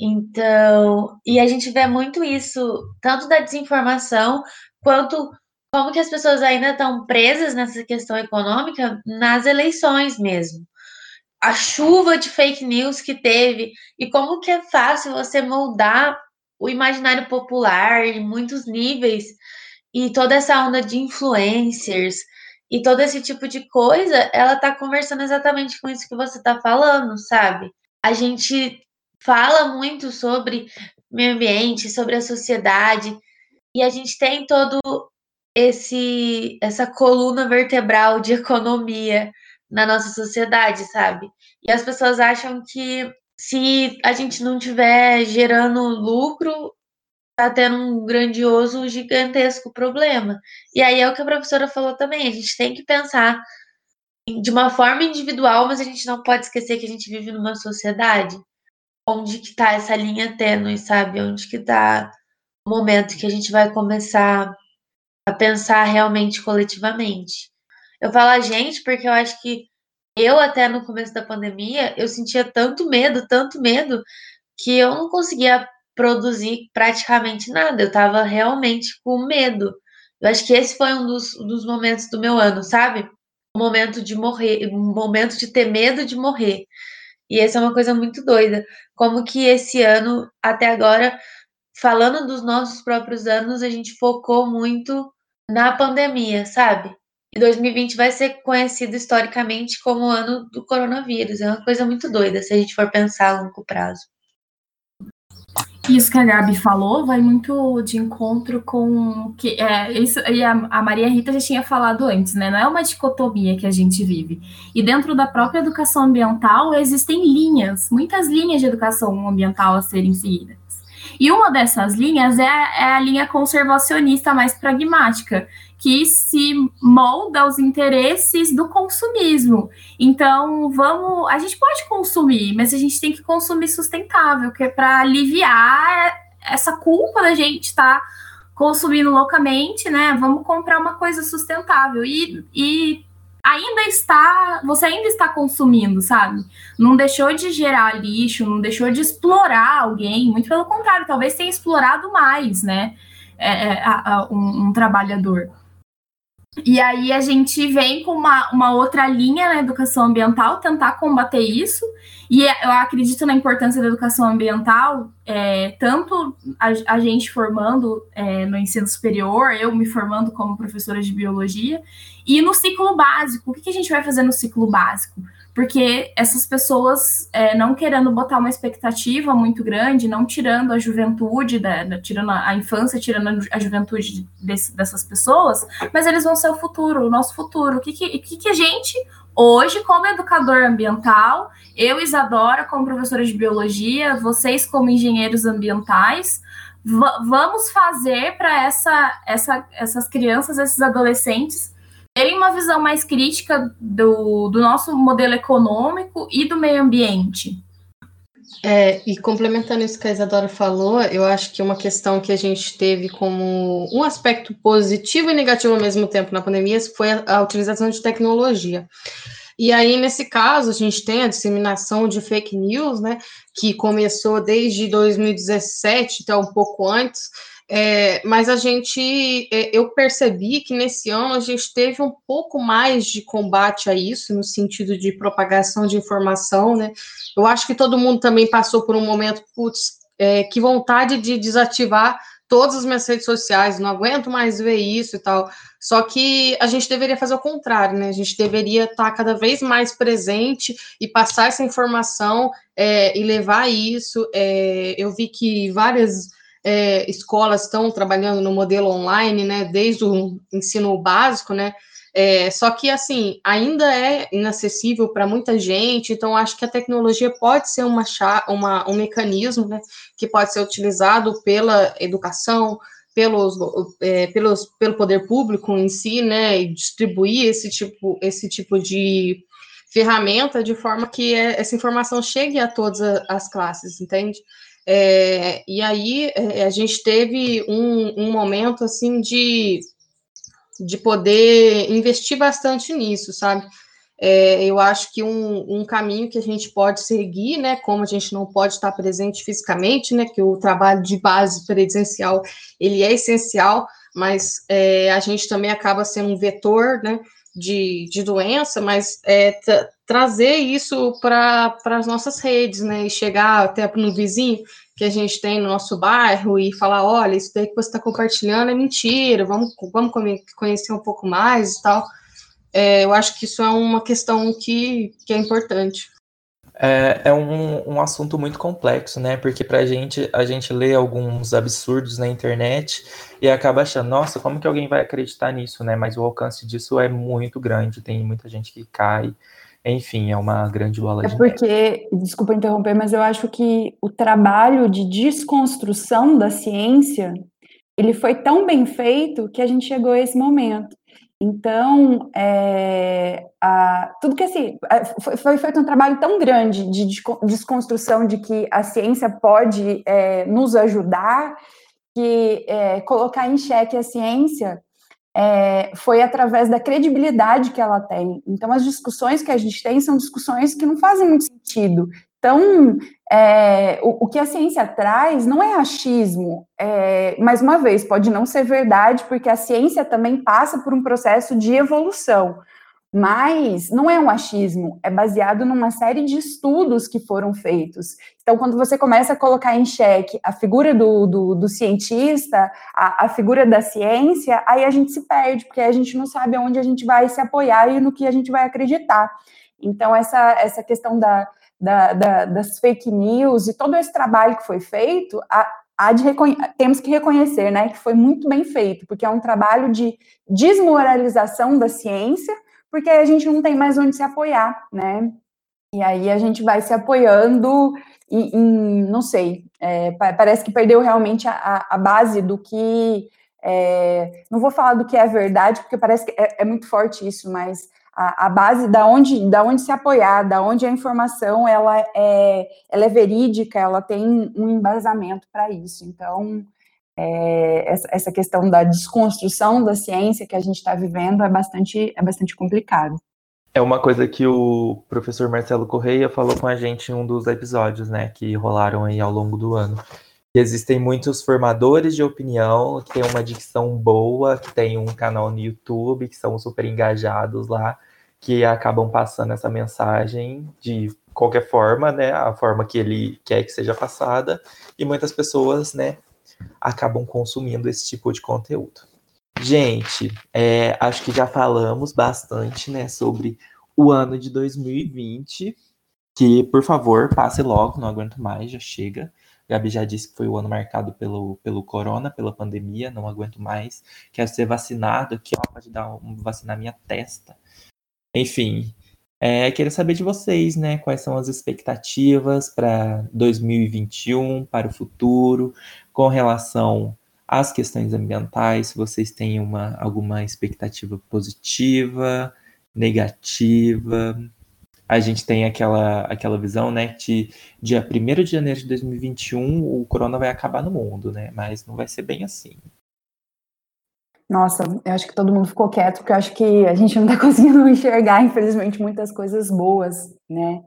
Então, e a gente vê muito isso, tanto da desinformação, quanto como que as pessoas ainda estão presas nessa questão econômica nas eleições mesmo. A chuva de fake news que teve, e como que é fácil você moldar o imaginário popular em muitos níveis e toda essa onda de influencers e todo esse tipo de coisa, ela tá conversando exatamente com isso que você tá falando, sabe? A gente fala muito sobre meio ambiente, sobre a sociedade, e a gente tem todo esse essa coluna vertebral de economia na nossa sociedade, sabe? E as pessoas acham que se a gente não tiver gerando lucro, tá tendo um grandioso, gigantesco problema. E aí é o que a professora falou também, a gente tem que pensar de uma forma individual, mas a gente não pode esquecer que a gente vive numa sociedade onde que tá essa linha tênue, sabe? Onde que tá o momento que a gente vai começar a pensar realmente coletivamente. Eu falo a gente porque eu acho que eu até no começo da pandemia, eu sentia tanto medo, tanto medo, que eu não conseguia produzir praticamente nada. Eu estava realmente com medo. Eu acho que esse foi um dos, dos momentos do meu ano, sabe? O momento de morrer, o momento de ter medo de morrer. E essa é uma coisa muito doida. Como que esse ano, até agora, falando dos nossos próprios anos, a gente focou muito na pandemia, sabe? E 2020 vai ser conhecido historicamente como o ano do coronavírus. É uma coisa muito doida se a gente for pensar a longo prazo. Isso que a Gabi falou vai muito de encontro com que é, isso e a, a, Maria Rita já tinha falado antes, né? Não é uma dicotomia que a gente vive. E dentro da própria educação ambiental existem linhas, muitas linhas de educação ambiental a serem seguidas. E uma dessas linhas é, é a linha conservacionista mais pragmática, que se molda aos interesses do consumismo. Então, vamos, a gente pode consumir, mas a gente tem que consumir sustentável, que é para aliviar essa culpa da gente estar tá consumindo loucamente, né? Vamos comprar uma coisa sustentável e, e ainda está, você ainda está consumindo, sabe? Não deixou de gerar lixo, não deixou de explorar alguém, muito pelo contrário, talvez tenha explorado mais, né? É, é a, a, um, um trabalhador. E aí a gente vem com uma, uma outra linha na educação ambiental, tentar combater isso. E é, eu acredito na importância da educação ambiental, é, tanto a, a, gente formando é, no ensino superior, eu me formando como professora de biologia, e no ciclo básico. O que, que a gente vai fazer no ciclo básico? Porque essas pessoas é, não querendo botar uma expectativa muito grande, não tirando a juventude, da, da tirando a, a, infância, tirando a juventude desse, dessas pessoas, mas eles vão ser o futuro, o nosso futuro. O que, que, que, que a gente, hoje, como educador ambiental, eu, Isadora, como professora de biologia, vocês, como engenheiros ambientais, vamos fazer para essa, essa, essas crianças, esses adolescentes, terem uma visão mais crítica do, do nosso modelo econômico e do meio ambiente. É, e complementando isso que a Isadora falou, eu acho que uma questão que a gente teve como um aspecto positivo e negativo ao mesmo tempo na pandemia foi a, a utilização de tecnologia. E aí, nesse caso, a gente tem a disseminação de fake news, né, que começou desde 2017, até um pouco antes, é, mas a gente, é, eu percebi que nesse ano a gente teve um pouco mais de combate a isso, no sentido de propagação de informação, né? Eu acho que todo mundo também passou por um momento, putz, é, que vontade de desativar todas as minhas redes sociais, não aguento mais ver isso e tal. Só que a gente deveria fazer o contrário, né? A gente deveria estar cada vez mais presente e passar essa informação é, e levar isso. É, eu vi que várias é, escolas estão trabalhando no modelo online, né, desde o ensino básico, né, é, só que, assim, ainda é inacessível para muita gente, então acho que a tecnologia pode ser uma, uma, um mecanismo, né, que pode ser utilizado pela educação, pelos, é, pelos, pelo poder público em si, né, e distribuir esse tipo, esse tipo de ferramenta de forma que é, essa informação chegue a todas as classes, entende? É, e aí é, a gente teve um, um momento assim de, de poder investir bastante nisso, sabe? É, eu acho que um, um, caminho que a gente pode seguir, né, como a gente não pode estar presente fisicamente, né, que o trabalho de base presencial, ele é essencial, mas é, a gente também acaba sendo um vetor, né, de, de doença, mas é, trazer isso para as nossas redes, né? E chegar até no vizinho que a gente tem no nosso bairro e falar, olha, isso daí que você está compartilhando é mentira, vamos, vamos conhecer um pouco mais e tal. É, eu acho que isso é uma questão que, que é importante. É, é um, um assunto muito complexo, né? Porque pra gente, a gente lê alguns absurdos na internet e acaba achando, nossa, como que alguém vai acreditar nisso, né? Mas o alcance disso é muito grande, tem muita gente que cai. Enfim, é uma grande bola é de porque, neve. desculpa interromper, mas eu acho que o trabalho de desconstrução da ciência, ele foi tão bem feito que a gente chegou a esse momento. Então, é, a, tudo que assim, foi, foi, feito um trabalho tão grande de desconstrução de que a ciência pode é, nos ajudar, que é, colocar em xeque a ciência é, foi através da credibilidade que ela tem. Então, as discussões que a gente tem são discussões que não fazem muito sentido. Então, é, o, o, que a ciência traz não é achismo, é, mais uma vez, pode não ser verdade, porque a ciência também passa por um processo de evolução, mas não é um achismo, é baseado numa série de estudos que foram feitos. Então, quando você começa a colocar em xeque a figura do, do, do cientista, a, a, figura da ciência, aí a gente se perde, porque a gente não sabe aonde a gente vai se apoiar e no que a gente vai acreditar. Então, essa, essa questão da, da, da, das fake news e todo esse trabalho que foi feito, a, temos que reconhecer né, que foi muito bem feito, porque é um trabalho de desmoralização da ciência, porque a gente não tem mais onde se apoiar, né? E aí a gente vai se apoiando em, em não sei, é, parece que perdeu realmente a, a base do que. É, não vou falar do que é verdade, porque parece que é, é muito forte isso, mas a, a, base da onde, da onde se apoiar, da onde a informação ela é, ela é verídica, ela tem um embasamento para isso. Então, é, essa questão da desconstrução da ciência que a gente está vivendo é bastante, é bastante complicado. É uma coisa que o professor Marcelo Correia falou com a gente em um dos episódios, né, que rolaram aí ao longo do ano. Que existem muitos formadores de opinião que têm uma dicção boa, que tem um canal no YouTube, que são super engajados lá, que acabam passando essa mensagem de qualquer forma, né, a forma que ele quer que seja passada, e muitas pessoas, né, acabam consumindo esse tipo de conteúdo. Gente, é, acho que já falamos bastante, né, sobre o ano de 2020, que, por favor, passe logo, não aguento mais, já chega. Gabi já disse que foi o ano marcado pelo, pelo corona, pela pandemia, não aguento mais. Quero ser vacinado aqui, ó, pode dar um, vacinar minha testa. Enfim, é, queria saber de vocês, né? Quais são as expectativas para 2021, para o futuro, com relação às questões ambientais, se vocês têm uma, alguma expectativa positiva, negativa. a gente tem aquela, aquela visão, né, que dia 1 de janeiro de 2021 o corona vai acabar no mundo, né? Mas não vai ser bem assim. Nossa, eu acho que todo mundo ficou quieto, porque eu acho que a gente não está conseguindo enxergar, infelizmente, muitas coisas boas, né?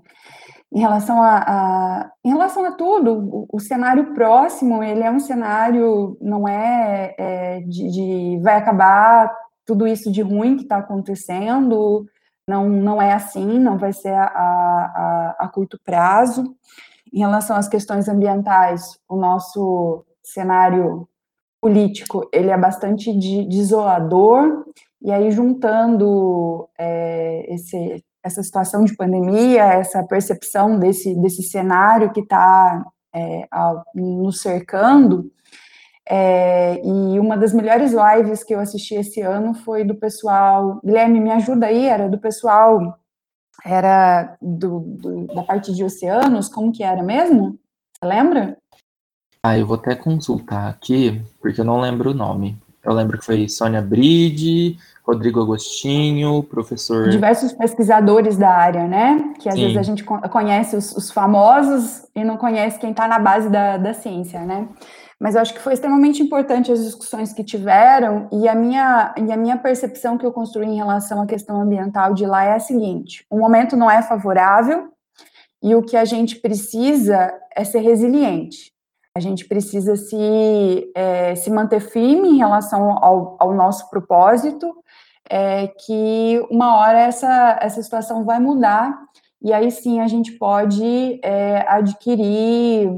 Em relação a, a em relação a tudo, o, o, cenário próximo, ele é um cenário, não é, é de, de, vai acabar tudo isso de ruim que está acontecendo, não, não é assim, não vai ser a, a, a, curto prazo. Em relação às questões ambientais, o nosso cenário político ele é bastante de, desolador, e aí juntando é, esse, essa situação de pandemia, essa percepção desse, desse cenário que está é, nos cercando, é, e uma das melhores lives que eu assisti esse ano foi do pessoal. Guilherme, me ajuda aí, era do pessoal. Era do, do, da parte de oceanos, como que era mesmo? Você lembra? Ah, eu vou até consultar aqui, porque eu não lembro o nome. Eu lembro que foi Sônia Bride, Rodrigo Agostinho, professor. Diversos pesquisadores da área, né? Que às Sim. vezes a gente conhece os, os, famosos e não conhece quem está na base da, da ciência, né? mas eu acho que foi extremamente importante as discussões que tiveram e a minha e a minha percepção que eu construí em relação à questão ambiental de lá é a seguinte: o momento não é favorável e o que a gente precisa é ser resiliente. A gente precisa se é, se manter firme em relação ao, ao nosso propósito, é, que uma hora essa essa situação vai mudar e aí sim a gente pode é, adquirir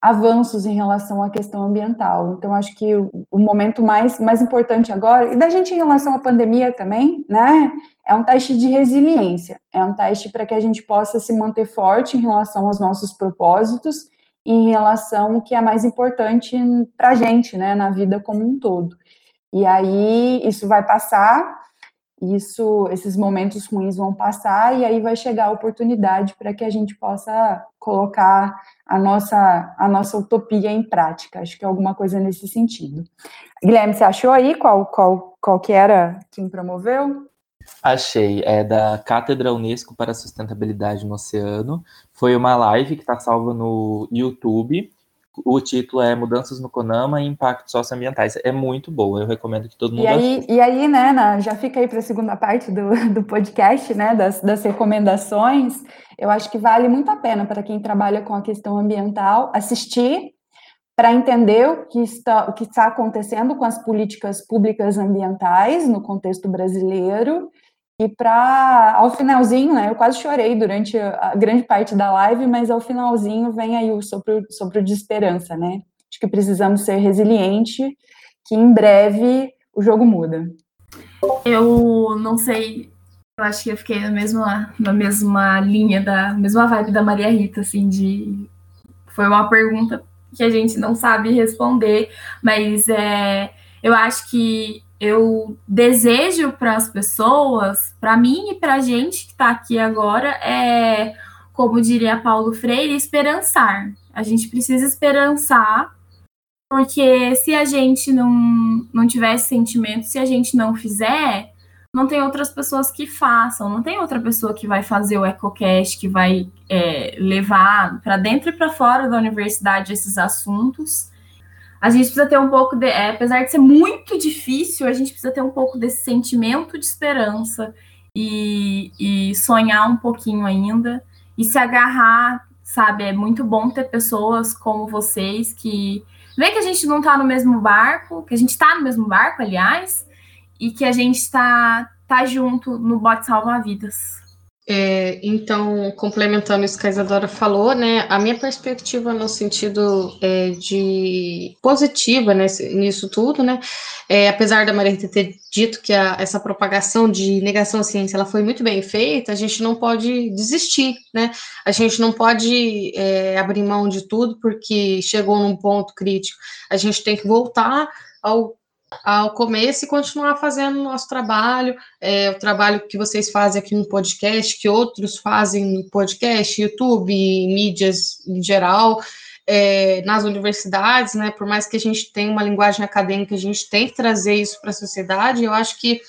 avanços em relação à questão ambiental. Então, acho que o, o, momento mais, mais importante agora, e da gente em relação à pandemia também, né, é um teste de resiliência, é um teste para que a gente possa se manter forte em relação aos nossos propósitos em relação ao que é mais importante para a gente, né, na vida como um todo. E aí, isso vai passar, isso, esses momentos ruins vão passar e aí vai chegar a oportunidade para que a gente possa colocar a nossa, a nossa utopia em prática. Acho que é alguma coisa nesse sentido. Guilherme, você achou aí qual, qual, qual que era quem promoveu? Achei, é da Cátedra Unesco para a Sustentabilidade no Oceano. Foi uma live que está salva no YouTube o título é Mudanças no Conama e Impactos Socioambientais. É muito boa, eu recomendo que todo mundo e aí, E aí, né, Ana, já fica aí para a segunda parte do, do podcast, né, das, das recomendações. Eu acho que vale muito a pena para quem trabalha com a questão ambiental assistir para entender o que, está, o que está acontecendo com as políticas públicas ambientais no contexto brasileiro e para, ao finalzinho, né, eu quase chorei durante a grande parte da live, mas ao finalzinho vem aí o sopro, sopro de esperança, né? Acho que precisamos ser resiliente, que em breve o jogo muda. Eu não sei, eu acho que eu fiquei na mesma, na mesma linha, da mesma vibe da Maria Rita, assim, de. Foi uma pergunta que a gente não sabe responder, mas é, eu acho que eu desejo para as pessoas, para mim e para a gente que está aqui agora, é, como diria Paulo Freire, esperançar. A gente precisa esperançar, porque se a gente não, não tiver esse sentimento, se a gente não fizer, não tem outras pessoas que façam, não tem outra pessoa que vai fazer o EcoCast, que vai é, levar para dentro e para fora da universidade esses assuntos a gente precisa ter um pouco de. É, apesar de ser muito difícil, a gente precisa ter um pouco desse sentimento de esperança e, e sonhar um pouquinho ainda e se agarrar, sabe? É muito bom ter pessoas como vocês que vê que a gente não está no mesmo barco, que a gente está no mesmo barco, aliás, e que a gente está tá junto no bote salva-vidas. É, então, complementando isso que a Isadora falou, né, a minha perspectiva no sentido é, de positiva né, nisso tudo, né, é, apesar da Maria ter dito que a, essa propagação de negação à ciência ela foi muito bem feita, a gente não pode desistir, né, a gente não pode é, abrir mão de tudo porque chegou num ponto crítico, a gente tem que voltar ao ao começo e continuar fazendo o nosso trabalho, é, o trabalho que vocês fazem aqui no podcast, que outros fazem no podcast, YouTube, mídias em geral, é, nas universidades, né? Por mais que a gente tenha uma linguagem acadêmica, a gente tem que trazer isso para a sociedade. Eu acho que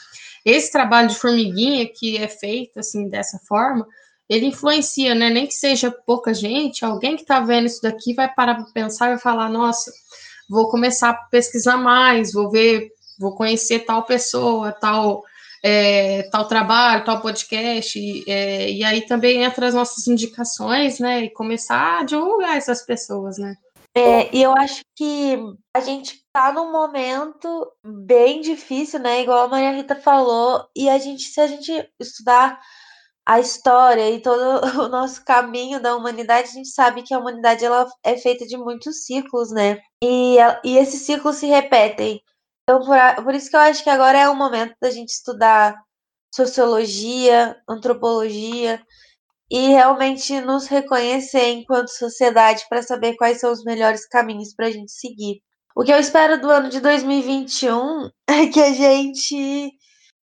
esse trabalho de formiguinha que é feito assim dessa forma ele influencia, né? Nem que seja pouca gente, alguém que está vendo isso daqui vai parar para pensar e vai falar, nossa, vou começar a pesquisar mais, vou ver, vou conhecer tal pessoa, tal é, tal trabalho, tal podcast, é, e aí também entra as nossas indicações, né, e começar a divulgar essas pessoas, né. É, e eu acho que a gente tá num momento bem difícil, né, igual a Maria Rita falou, e a gente, se a gente estudar a história e todo o nosso caminho da humanidade, a gente sabe que a humanidade ela é feita de muitos ciclos, né, e, e esses ciclos se repetem, então, por, por isso que eu acho que agora é o momento da gente estudar sociologia, antropologia e realmente nos reconhecer enquanto sociedade para saber quais são os melhores caminhos para a gente seguir. O que eu espero do ano de 2021 é que a gente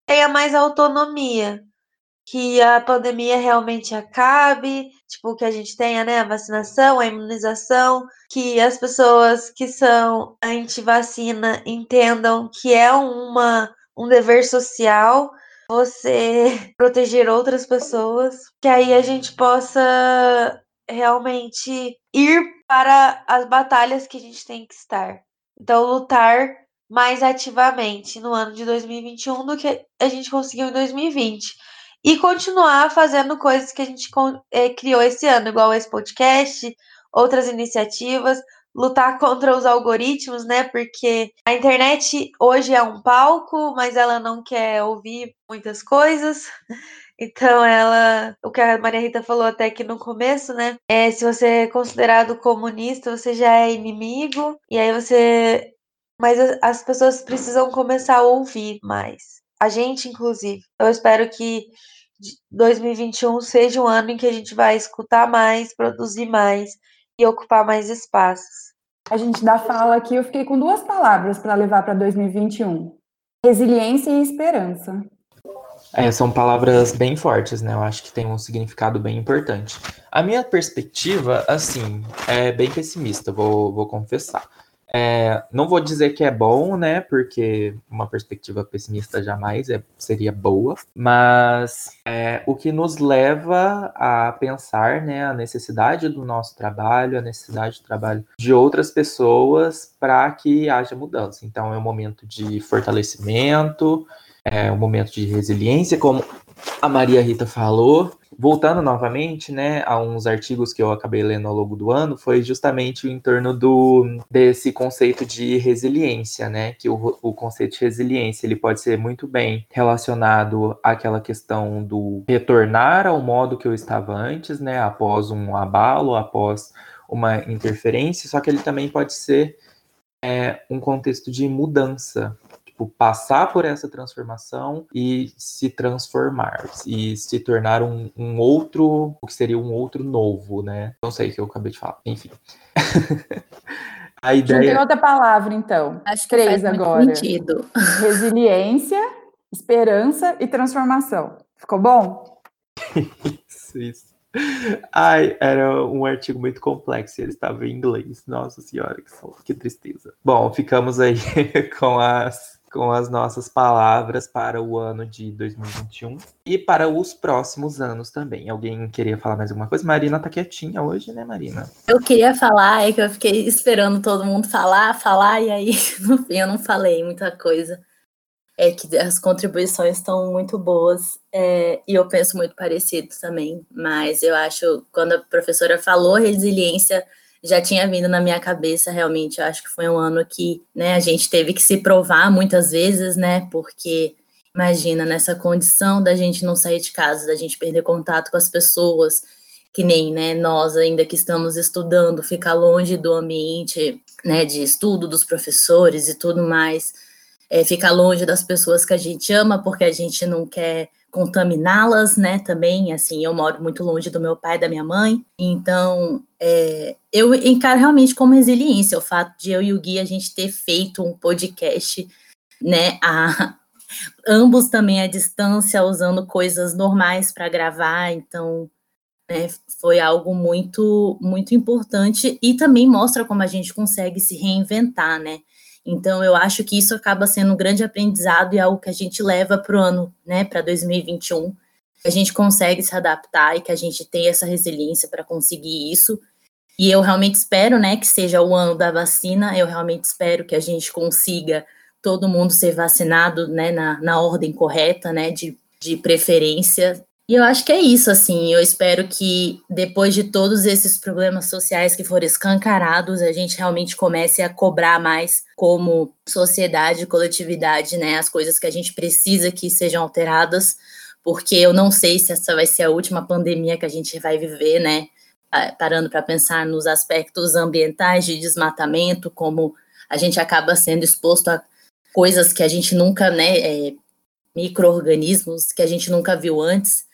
tenha mais autonomia, que a pandemia realmente acabe, tipo, que a gente tenha, né, a vacinação, a imunização, que as pessoas que são anti-vacina entendam que é uma, um dever social você proteger outras pessoas, que aí a gente possa realmente ir para as batalhas que a gente tem que estar. Então, lutar mais ativamente no ano de 2021 do que a gente conseguiu em 2020 e continuar fazendo coisas que a gente é, criou esse ano, igual esse podcast, outras iniciativas, lutar contra os algoritmos, né? Porque a internet hoje é um palco, mas ela não quer ouvir muitas coisas. Então, ela, o que a Maria Rita falou até aqui no começo, né? É se você é considerado comunista, você já é inimigo, e aí você. Mas as pessoas precisam começar a ouvir mais. A gente, inclusive. Eu espero que 2021 seja um ano em que a gente vai escutar mais, produzir mais e ocupar mais espaços. A gente da fala aqui, eu fiquei com duas palavras para levar para 2021: resiliência e esperança. É, são palavras bem fortes, né? Eu acho que tem um significado bem importante. A minha perspectiva, assim, é bem pessimista, vou, vou confessar. É, não vou dizer que é bom, né? Porque uma perspectiva pessimista jamais é, seria boa, mas é, o que nos leva a pensar né, a necessidade do nosso trabalho, a necessidade do trabalho de outras pessoas para que haja mudança. Então, é um momento de fortalecimento, é um momento de resiliência, como a Maria Rita falou, voltando novamente, né, a uns artigos que eu acabei lendo ao longo do ano, foi justamente em torno do desse conceito de resiliência, né, que o, o conceito de resiliência ele pode ser muito bem relacionado àquela questão do retornar ao modo que eu estava antes, né, após um abalo, após uma interferência, só que ele também pode ser é, um contexto de mudança, tipo, passar por essa transformação e se transformar, e se tornar um, um outro, o que seria um outro novo, né? Não sei o que eu acabei de falar, enfim. A ideia... Tem outra palavra, então. Acho que Três faz agora. sentido. Resiliência, esperança e transformação. Ficou bom? isso, isso. Ai, era um artigo muito complexo e ele estava em inglês. Nossa senhora, que, que tristeza. Bom, ficamos aí com as com as nossas palavras para o ano de 2021 e para os próximos anos também. Alguém queria falar mais alguma coisa? Marina tá quietinha hoje, né, Marina? Eu queria falar, é que eu fiquei esperando todo mundo falar, falar, e aí, no fim, eu não falei muita coisa. É que as contribuições estão muito boas é, e eu penso muito parecido também, mas eu acho, quando a professora falou resiliência, já tinha vindo na minha cabeça, realmente, eu acho que foi um ano que, né, a gente teve que se provar muitas vezes, né, porque imagina nessa condição da gente não sair de casa, da gente perder contato com as pessoas, que nem, né, nós ainda que estamos estudando, ficar longe do ambiente, né, de estudo dos professores e tudo mais, é, ficar longe das pessoas que a gente ama, porque a gente não quer contaminá-las, né, também, assim, eu moro muito longe do meu pai e da minha mãe, então, é, eu encaro realmente como resiliência o fato de eu e o Gui a gente ter feito um podcast, né, a, ambos também à distância, usando coisas normais para gravar, então, né, foi algo muito, muito importante e também mostra como a gente consegue se reinventar, né, então, eu acho que isso acaba sendo um grande aprendizado e algo que a gente leva para o ano, né, para 2021, a gente consegue se adaptar e que a gente tem essa resiliência para conseguir isso. E eu realmente espero, né, que seja o ano da vacina. Eu realmente espero que a gente consiga todo mundo ser vacinado, né, na, na ordem correta, né, de, de preferência. E eu acho que é isso, assim. Eu espero que depois de todos esses problemas sociais que foram escancarados, a gente realmente comece a cobrar mais como sociedade, coletividade, né, as coisas que a gente precisa que sejam alteradas porque eu não sei se essa vai ser a última pandemia que a gente vai viver, né? Parando para pensar nos aspectos ambientais de desmatamento, como a gente acaba sendo exposto a coisas que a gente nunca, né, é, micro-organismos que a gente nunca viu antes.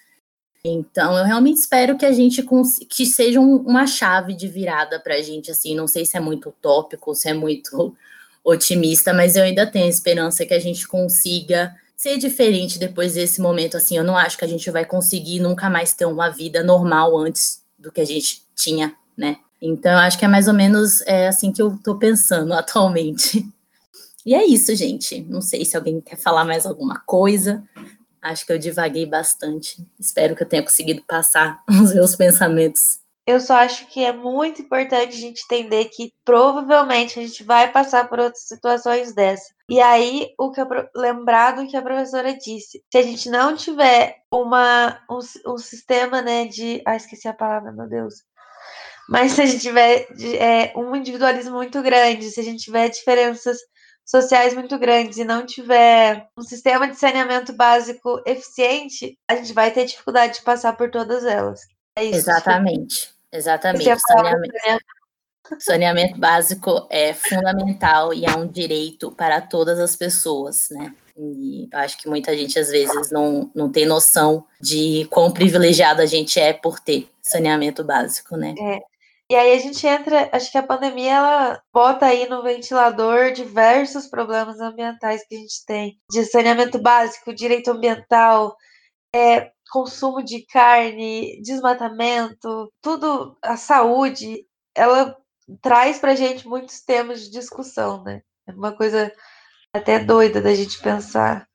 Então, eu realmente espero que a gente que seja uma chave de virada para a gente, assim, não sei se é muito utópico, se é muito otimista, mas eu ainda tenho esperança que a gente consiga ser diferente depois desse momento, assim, eu não acho que a gente vai conseguir nunca mais ter uma vida normal antes do que a gente tinha, né? Então, eu acho que é mais ou menos é, assim que eu tô pensando atualmente. E é isso, gente. Não sei se alguém quer falar mais alguma coisa. Acho que eu divaguei bastante. Espero que eu tenha conseguido passar os meus pensamentos eu só acho que é muito importante a gente entender que provavelmente a gente vai passar por outras situações dessa. E aí, o que eu, lembrar do que a professora disse, se a gente não tiver uma, um, um sistema né, de. Ah, esqueci a palavra, meu Deus. Mas se a gente tiver é, um individualismo muito grande, se a gente tiver diferenças sociais muito grandes e não tiver um sistema de saneamento básico eficiente, a gente vai ter dificuldade de passar por todas elas. É isso. Exatamente. Exatamente. Saneamento, saneamento básico é fundamental e é um direito para todas as pessoas, né? E acho que muita gente às vezes não, não tem noção de quão privilegiado a gente é por ter saneamento básico, né? É. E aí a gente entra, acho que a pandemia ela bota aí no ventilador diversos problemas ambientais que a gente tem, de saneamento básico, direito ambiental, é, consumo de carne, desmatamento, tudo, a saúde, ela traz pra gente muitos temas de discussão, né? É uma coisa até doida da gente pensar.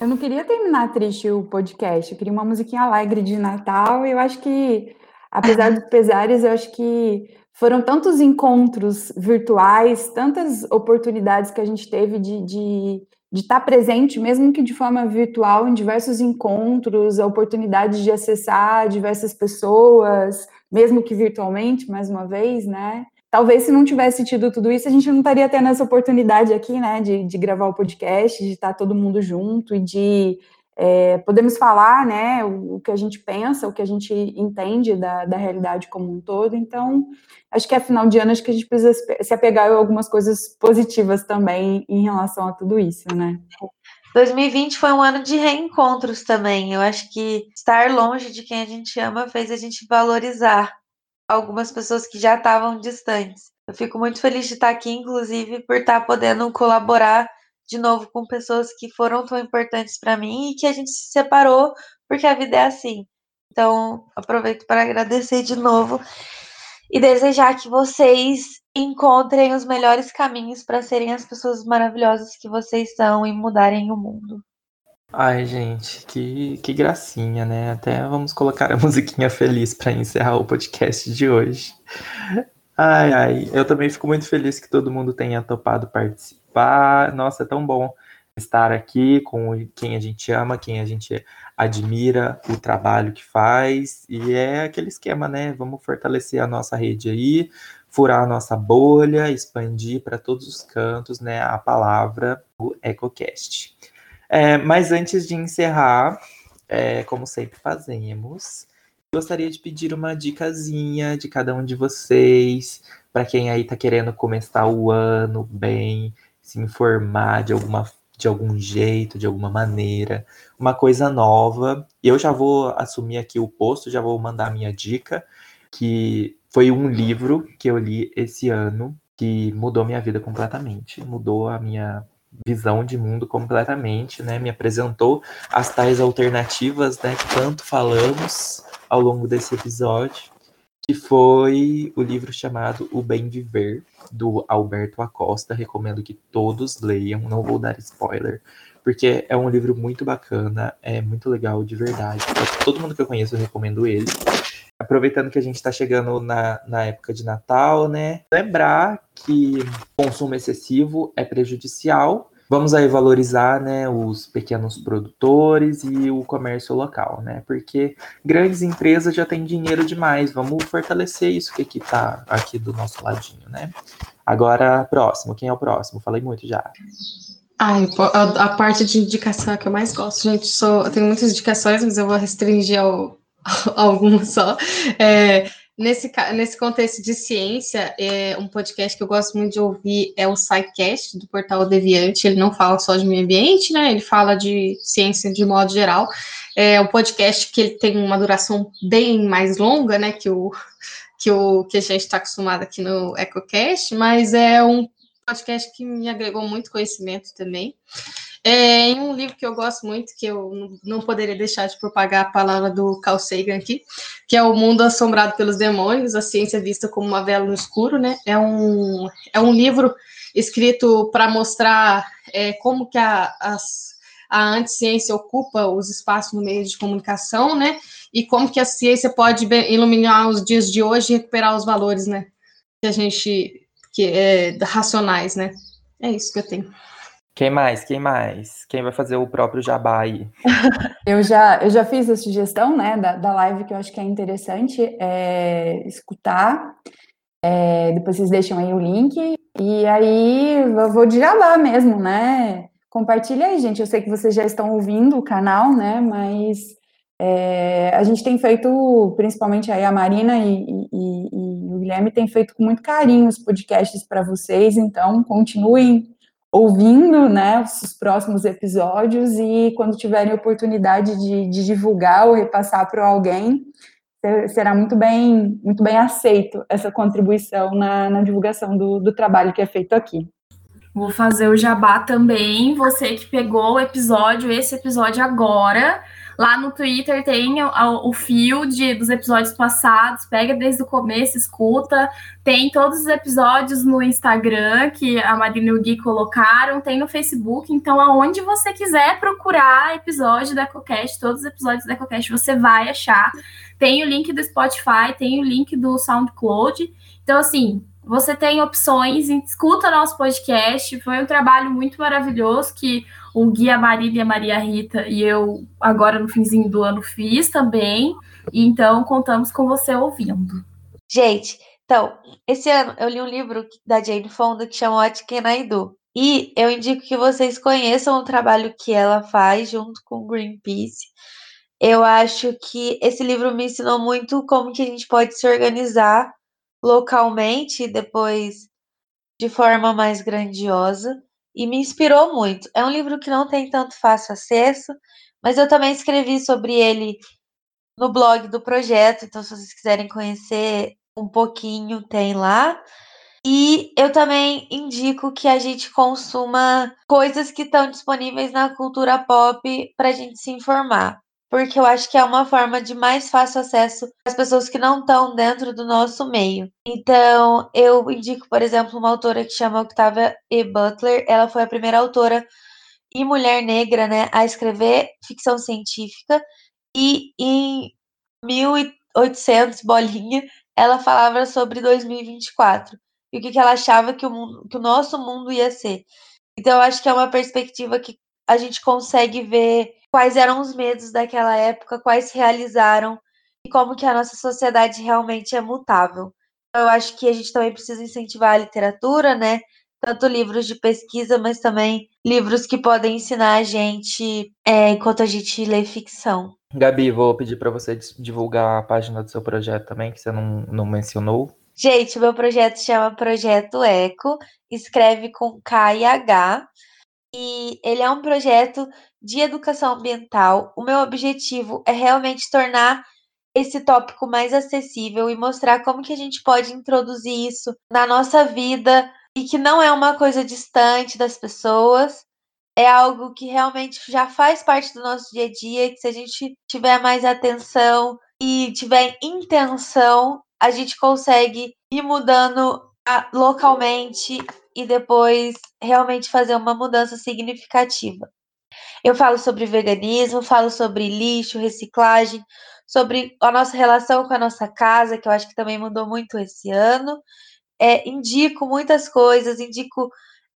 Eu não queria terminar triste o podcast, eu queria uma musiquinha alegre de Natal, e eu acho que, apesar dos pesares, eu acho que foram tantos encontros virtuais, tantas oportunidades que a gente teve de, de de estar presente, mesmo que de forma virtual, em diversos encontros, a oportunidade de acessar diversas pessoas, mesmo que virtualmente, mais uma vez, né? Talvez se não tivesse tido tudo isso, a gente não estaria tendo essa oportunidade aqui, né, de, de gravar o podcast, de estar todo mundo junto e de é, podemos falar, né, o, o, que a gente pensa, o que a gente entende da, da realidade como um todo. Então, acho que é final de ano, acho que a gente precisa se apegar a algumas coisas positivas também em relação a tudo isso, né? 2020 foi um ano de reencontros também. Eu acho que estar longe de quem a gente ama fez a gente valorizar algumas pessoas que já estavam distantes. Eu fico muito feliz de estar aqui, inclusive, por estar podendo colaborar de novo com pessoas que foram tão importantes para mim e que a gente se separou porque a vida é assim. Então, aproveito para agradecer de novo e desejar que vocês encontrem os melhores caminhos para serem as pessoas maravilhosas que vocês são e mudarem o mundo. Ai, gente, que, que gracinha, né? Até vamos colocar a musiquinha feliz para encerrar o podcast de hoje. Ai, ai, eu também fico muito feliz que todo mundo tenha topado participar participar. Nossa, é tão bom estar aqui com quem a gente ama, quem a gente admira o trabalho que faz. E é aquele esquema, né? Vamos fortalecer a nossa rede aí, furar a nossa bolha, expandir para todos os cantos, né? A palavra do EcoCast. É, mas antes de encerrar, é, como sempre fazemos, gostaria de pedir uma dicasinha de cada um de vocês, para quem aí está querendo começar o ano bem, se informar de alguma de algum jeito, de alguma maneira, uma coisa nova. Eu já vou assumir aqui o posto, já vou mandar a minha dica, que foi um livro que eu li esse ano que mudou minha vida completamente, mudou a minha visão de mundo completamente, né? Me apresentou as tais alternativas, né, que tanto falamos ao longo desse episódio que foi o livro chamado O Bem Viver, do Alberto Acosta. Recomendo que todos leiam, não vou dar spoiler, porque é um livro muito bacana, é muito legal de verdade. Todo mundo que eu conheço eu recomendo ele. Aproveitando que a gente está chegando na, na época de Natal, né? Lembrar que consumo excessivo é prejudicial. Vamos aí valorizar né, os pequenos produtores e o comércio local, né? Porque grandes empresas já têm dinheiro demais. Vamos fortalecer isso que aqui tá aqui do nosso ladinho, né? Agora, próximo. Quem é o próximo? Falei muito já. Ai, a, parte de indicação é que eu mais gosto, gente. Sou, eu tenho muitas indicações, mas eu vou restringir ao, algumas só. É, nesse, nesse contexto de ciência, é, um podcast que eu gosto muito de ouvir é o SciCast, do portal Deviante. Ele não fala só de meio ambiente, né? Ele fala de ciência de modo geral. É um podcast que ele tem uma duração bem mais longa, né? Que o que, o, que a gente está acostumado aqui no EcoCast, mas é um podcast que me agregou muito conhecimento também. É, em um livro que eu gosto muito, que eu não poderia deixar de propagar a palavra do Carl Sagan aqui, que é O Mundo Assombrado pelos Demônios, a ciência vista como uma vela no escuro, né? É um, é um livro escrito para mostrar é, como que a, as, a anticiência ocupa os espaços no meio de comunicação, né? E como que a ciência pode iluminar os dias de hoje e recuperar os valores, né? Que a gente que é racionais, né? É isso que eu tenho. Quem mais? Quem mais? Quem vai fazer o próprio jabá aí? eu, já, eu já fiz a sugestão né, da, da live que eu acho que é interessante é, escutar. É, depois vocês deixam aí o link. E aí eu vou de jabá mesmo, né? Compartilha aí, gente. Eu sei que vocês já estão ouvindo o canal, né? Mas é, a gente tem feito, principalmente aí a Marina e, e, e, o Guilherme tem feito com muito carinho os podcasts para vocês, então continuem ouvindo né, os próximos episódios e quando tiverem oportunidade de, de divulgar ou repassar para alguém, será muito bem, muito bem aceito essa contribuição na, na divulgação do, do trabalho que é feito aqui. Vou fazer o jabá também. Você que pegou o episódio, esse episódio agora, Lá no Twitter tem o, o fio de, dos episódios passados, pega desde o começo, escuta. Tem todos os episódios no Instagram que a Marina e o Gui colocaram, tem no Facebook. Então, aonde você quiser procurar episódio da EcoCast, todos os episódios da EcoCast, você vai achar. Tem o link do Spotify, tem o link do SoundCloud. Então, assim, você tem opções, escuta nosso podcast. Foi um trabalho muito maravilhoso que o Guia Marília, Maria Rita e eu, agora no finzinho do ano, fiz também. E então contamos com você ouvindo. Gente, então, esse ano eu li um livro da Jane Fonda que chama What Can? E eu indico que vocês conheçam o trabalho que ela faz junto com o Greenpeace. Eu acho que esse livro me ensinou muito como que a gente pode se organizar localmente e depois de forma mais grandiosa e me inspirou muito. É um livro que não tem tanto fácil acesso, mas eu também escrevi sobre ele no blog do projeto, então se vocês quiserem conhecer um pouquinho, tem lá. E eu também indico que a gente consuma coisas que estão disponíveis na cultura pop para a gente se informar porque eu acho que é uma forma de mais fácil acesso às pessoas que não estão dentro do nosso meio. Então, eu indico, por exemplo, uma autora que chama Octavia E. Butler. Ela foi a primeira autora e mulher negra, né, a escrever ficção científica. E em 1800 bolinha, ela falava sobre 2024 e o que, que ela achava que o, mundo, que o nosso mundo ia ser. Então, eu acho que é uma perspectiva que a gente consegue ver quais eram os medos daquela época, quais se realizaram e como que a nossa sociedade realmente é mutável. Então, eu acho que a gente também precisa incentivar a literatura, né? Tanto livros de pesquisa, mas também livros que podem ensinar a gente é, enquanto a gente lê ficção. Gabi, vou pedir para você divulgar a página do seu projeto também, que você não, não mencionou. Gente, meu projeto chama Projeto Eco, escreve com K e H e ele é um projeto de educação ambiental. O meu objetivo é realmente tornar esse tópico mais acessível e mostrar como que a gente pode introduzir isso na nossa vida e que não é uma coisa distante das pessoas, é algo que realmente já faz parte do nosso dia a dia, que se a gente tiver mais atenção e tiver intenção, a gente consegue ir mudando localmente e depois realmente fazer uma mudança significativa. Eu falo sobre veganismo, falo sobre lixo, reciclagem, sobre a nossa relação com a nossa casa, que eu acho que também mudou muito esse ano. É, indico muitas coisas, indico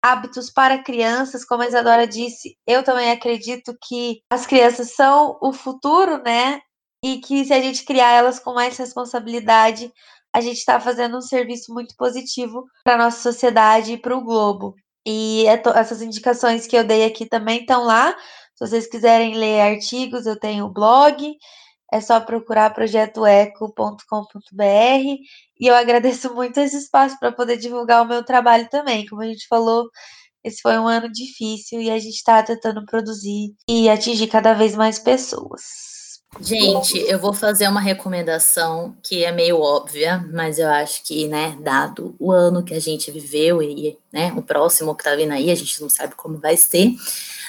hábitos para crianças, como a Isadora disse, eu também acredito que as crianças são o futuro, né? E que se a gente criar elas com mais responsabilidade, a gente está fazendo um serviço muito positivo para a nossa sociedade e para o globo. E é essas indicações que eu dei aqui também estão lá. Se vocês quiserem ler artigos, eu tenho o blog. É só procurar projetoeco.com.br. E eu agradeço muito esse espaço para poder divulgar o meu trabalho também. Como a gente falou, esse foi um ano difícil e a gente está tentando produzir e atingir cada vez mais pessoas. Gente, eu vou fazer uma recomendação que é meio óbvia, mas eu acho que, né, dado o ano que a gente viveu e, né, o próximo que tá vindo aí, a gente não sabe como vai ser.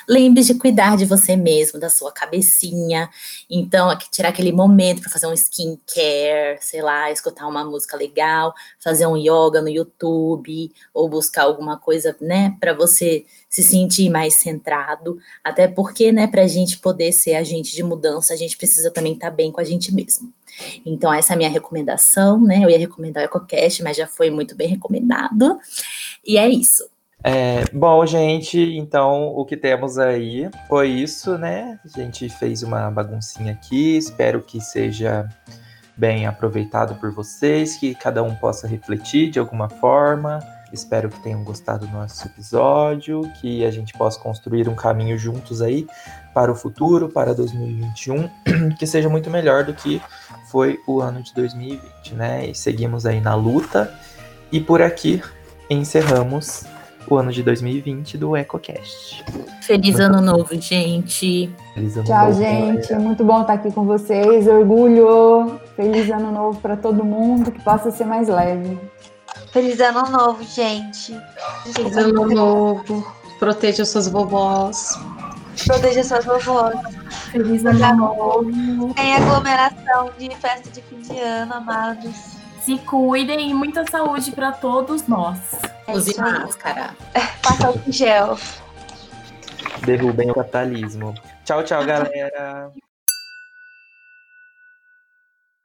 Lembre de cuidar de você mesmo, da sua cabecinha. Então, tirar aquele momento para fazer um skincare, sei lá, escutar uma música legal, fazer um yoga no YouTube ou buscar alguma coisa, né, para você se sentir mais centrado. Até porque, né, para a gente poder ser agente de mudança, a gente precisa também estar tá bem com a gente mesmo. Então, essa é a minha recomendação, né? Eu ia recomendar o EcoCast, mas já foi muito bem recomendado. E é isso. É, bom, gente, então o que temos aí foi isso, né? A gente fez uma baguncinha aqui, espero que seja bem aproveitado por vocês, que cada um possa refletir de alguma forma. Espero que tenham gostado do nosso episódio, que a gente possa construir um caminho juntos aí para o futuro, para 2021, que seja muito melhor do que foi o ano de 2020, né? E seguimos aí na luta. E por aqui encerramos o ano de 2020 do EcoCast. Feliz Muito ano novo, gente. Feliz ano Tchau, novo, gente. Galera. Muito bom estar aqui com vocês. Orgulho. Feliz ano novo para todo mundo, que possa ser mais leve. Feliz ano novo, gente. Feliz ano novo. Proteja suas vovós. Proteja suas vovós. Feliz ano novo. Tem aglomeração de festa de fim de ano, amados. Se cuidem e muita saúde para todos nós. É Use máscara. Passa o gel. Derrubem o capitalismo. Tchau, tchau, galera.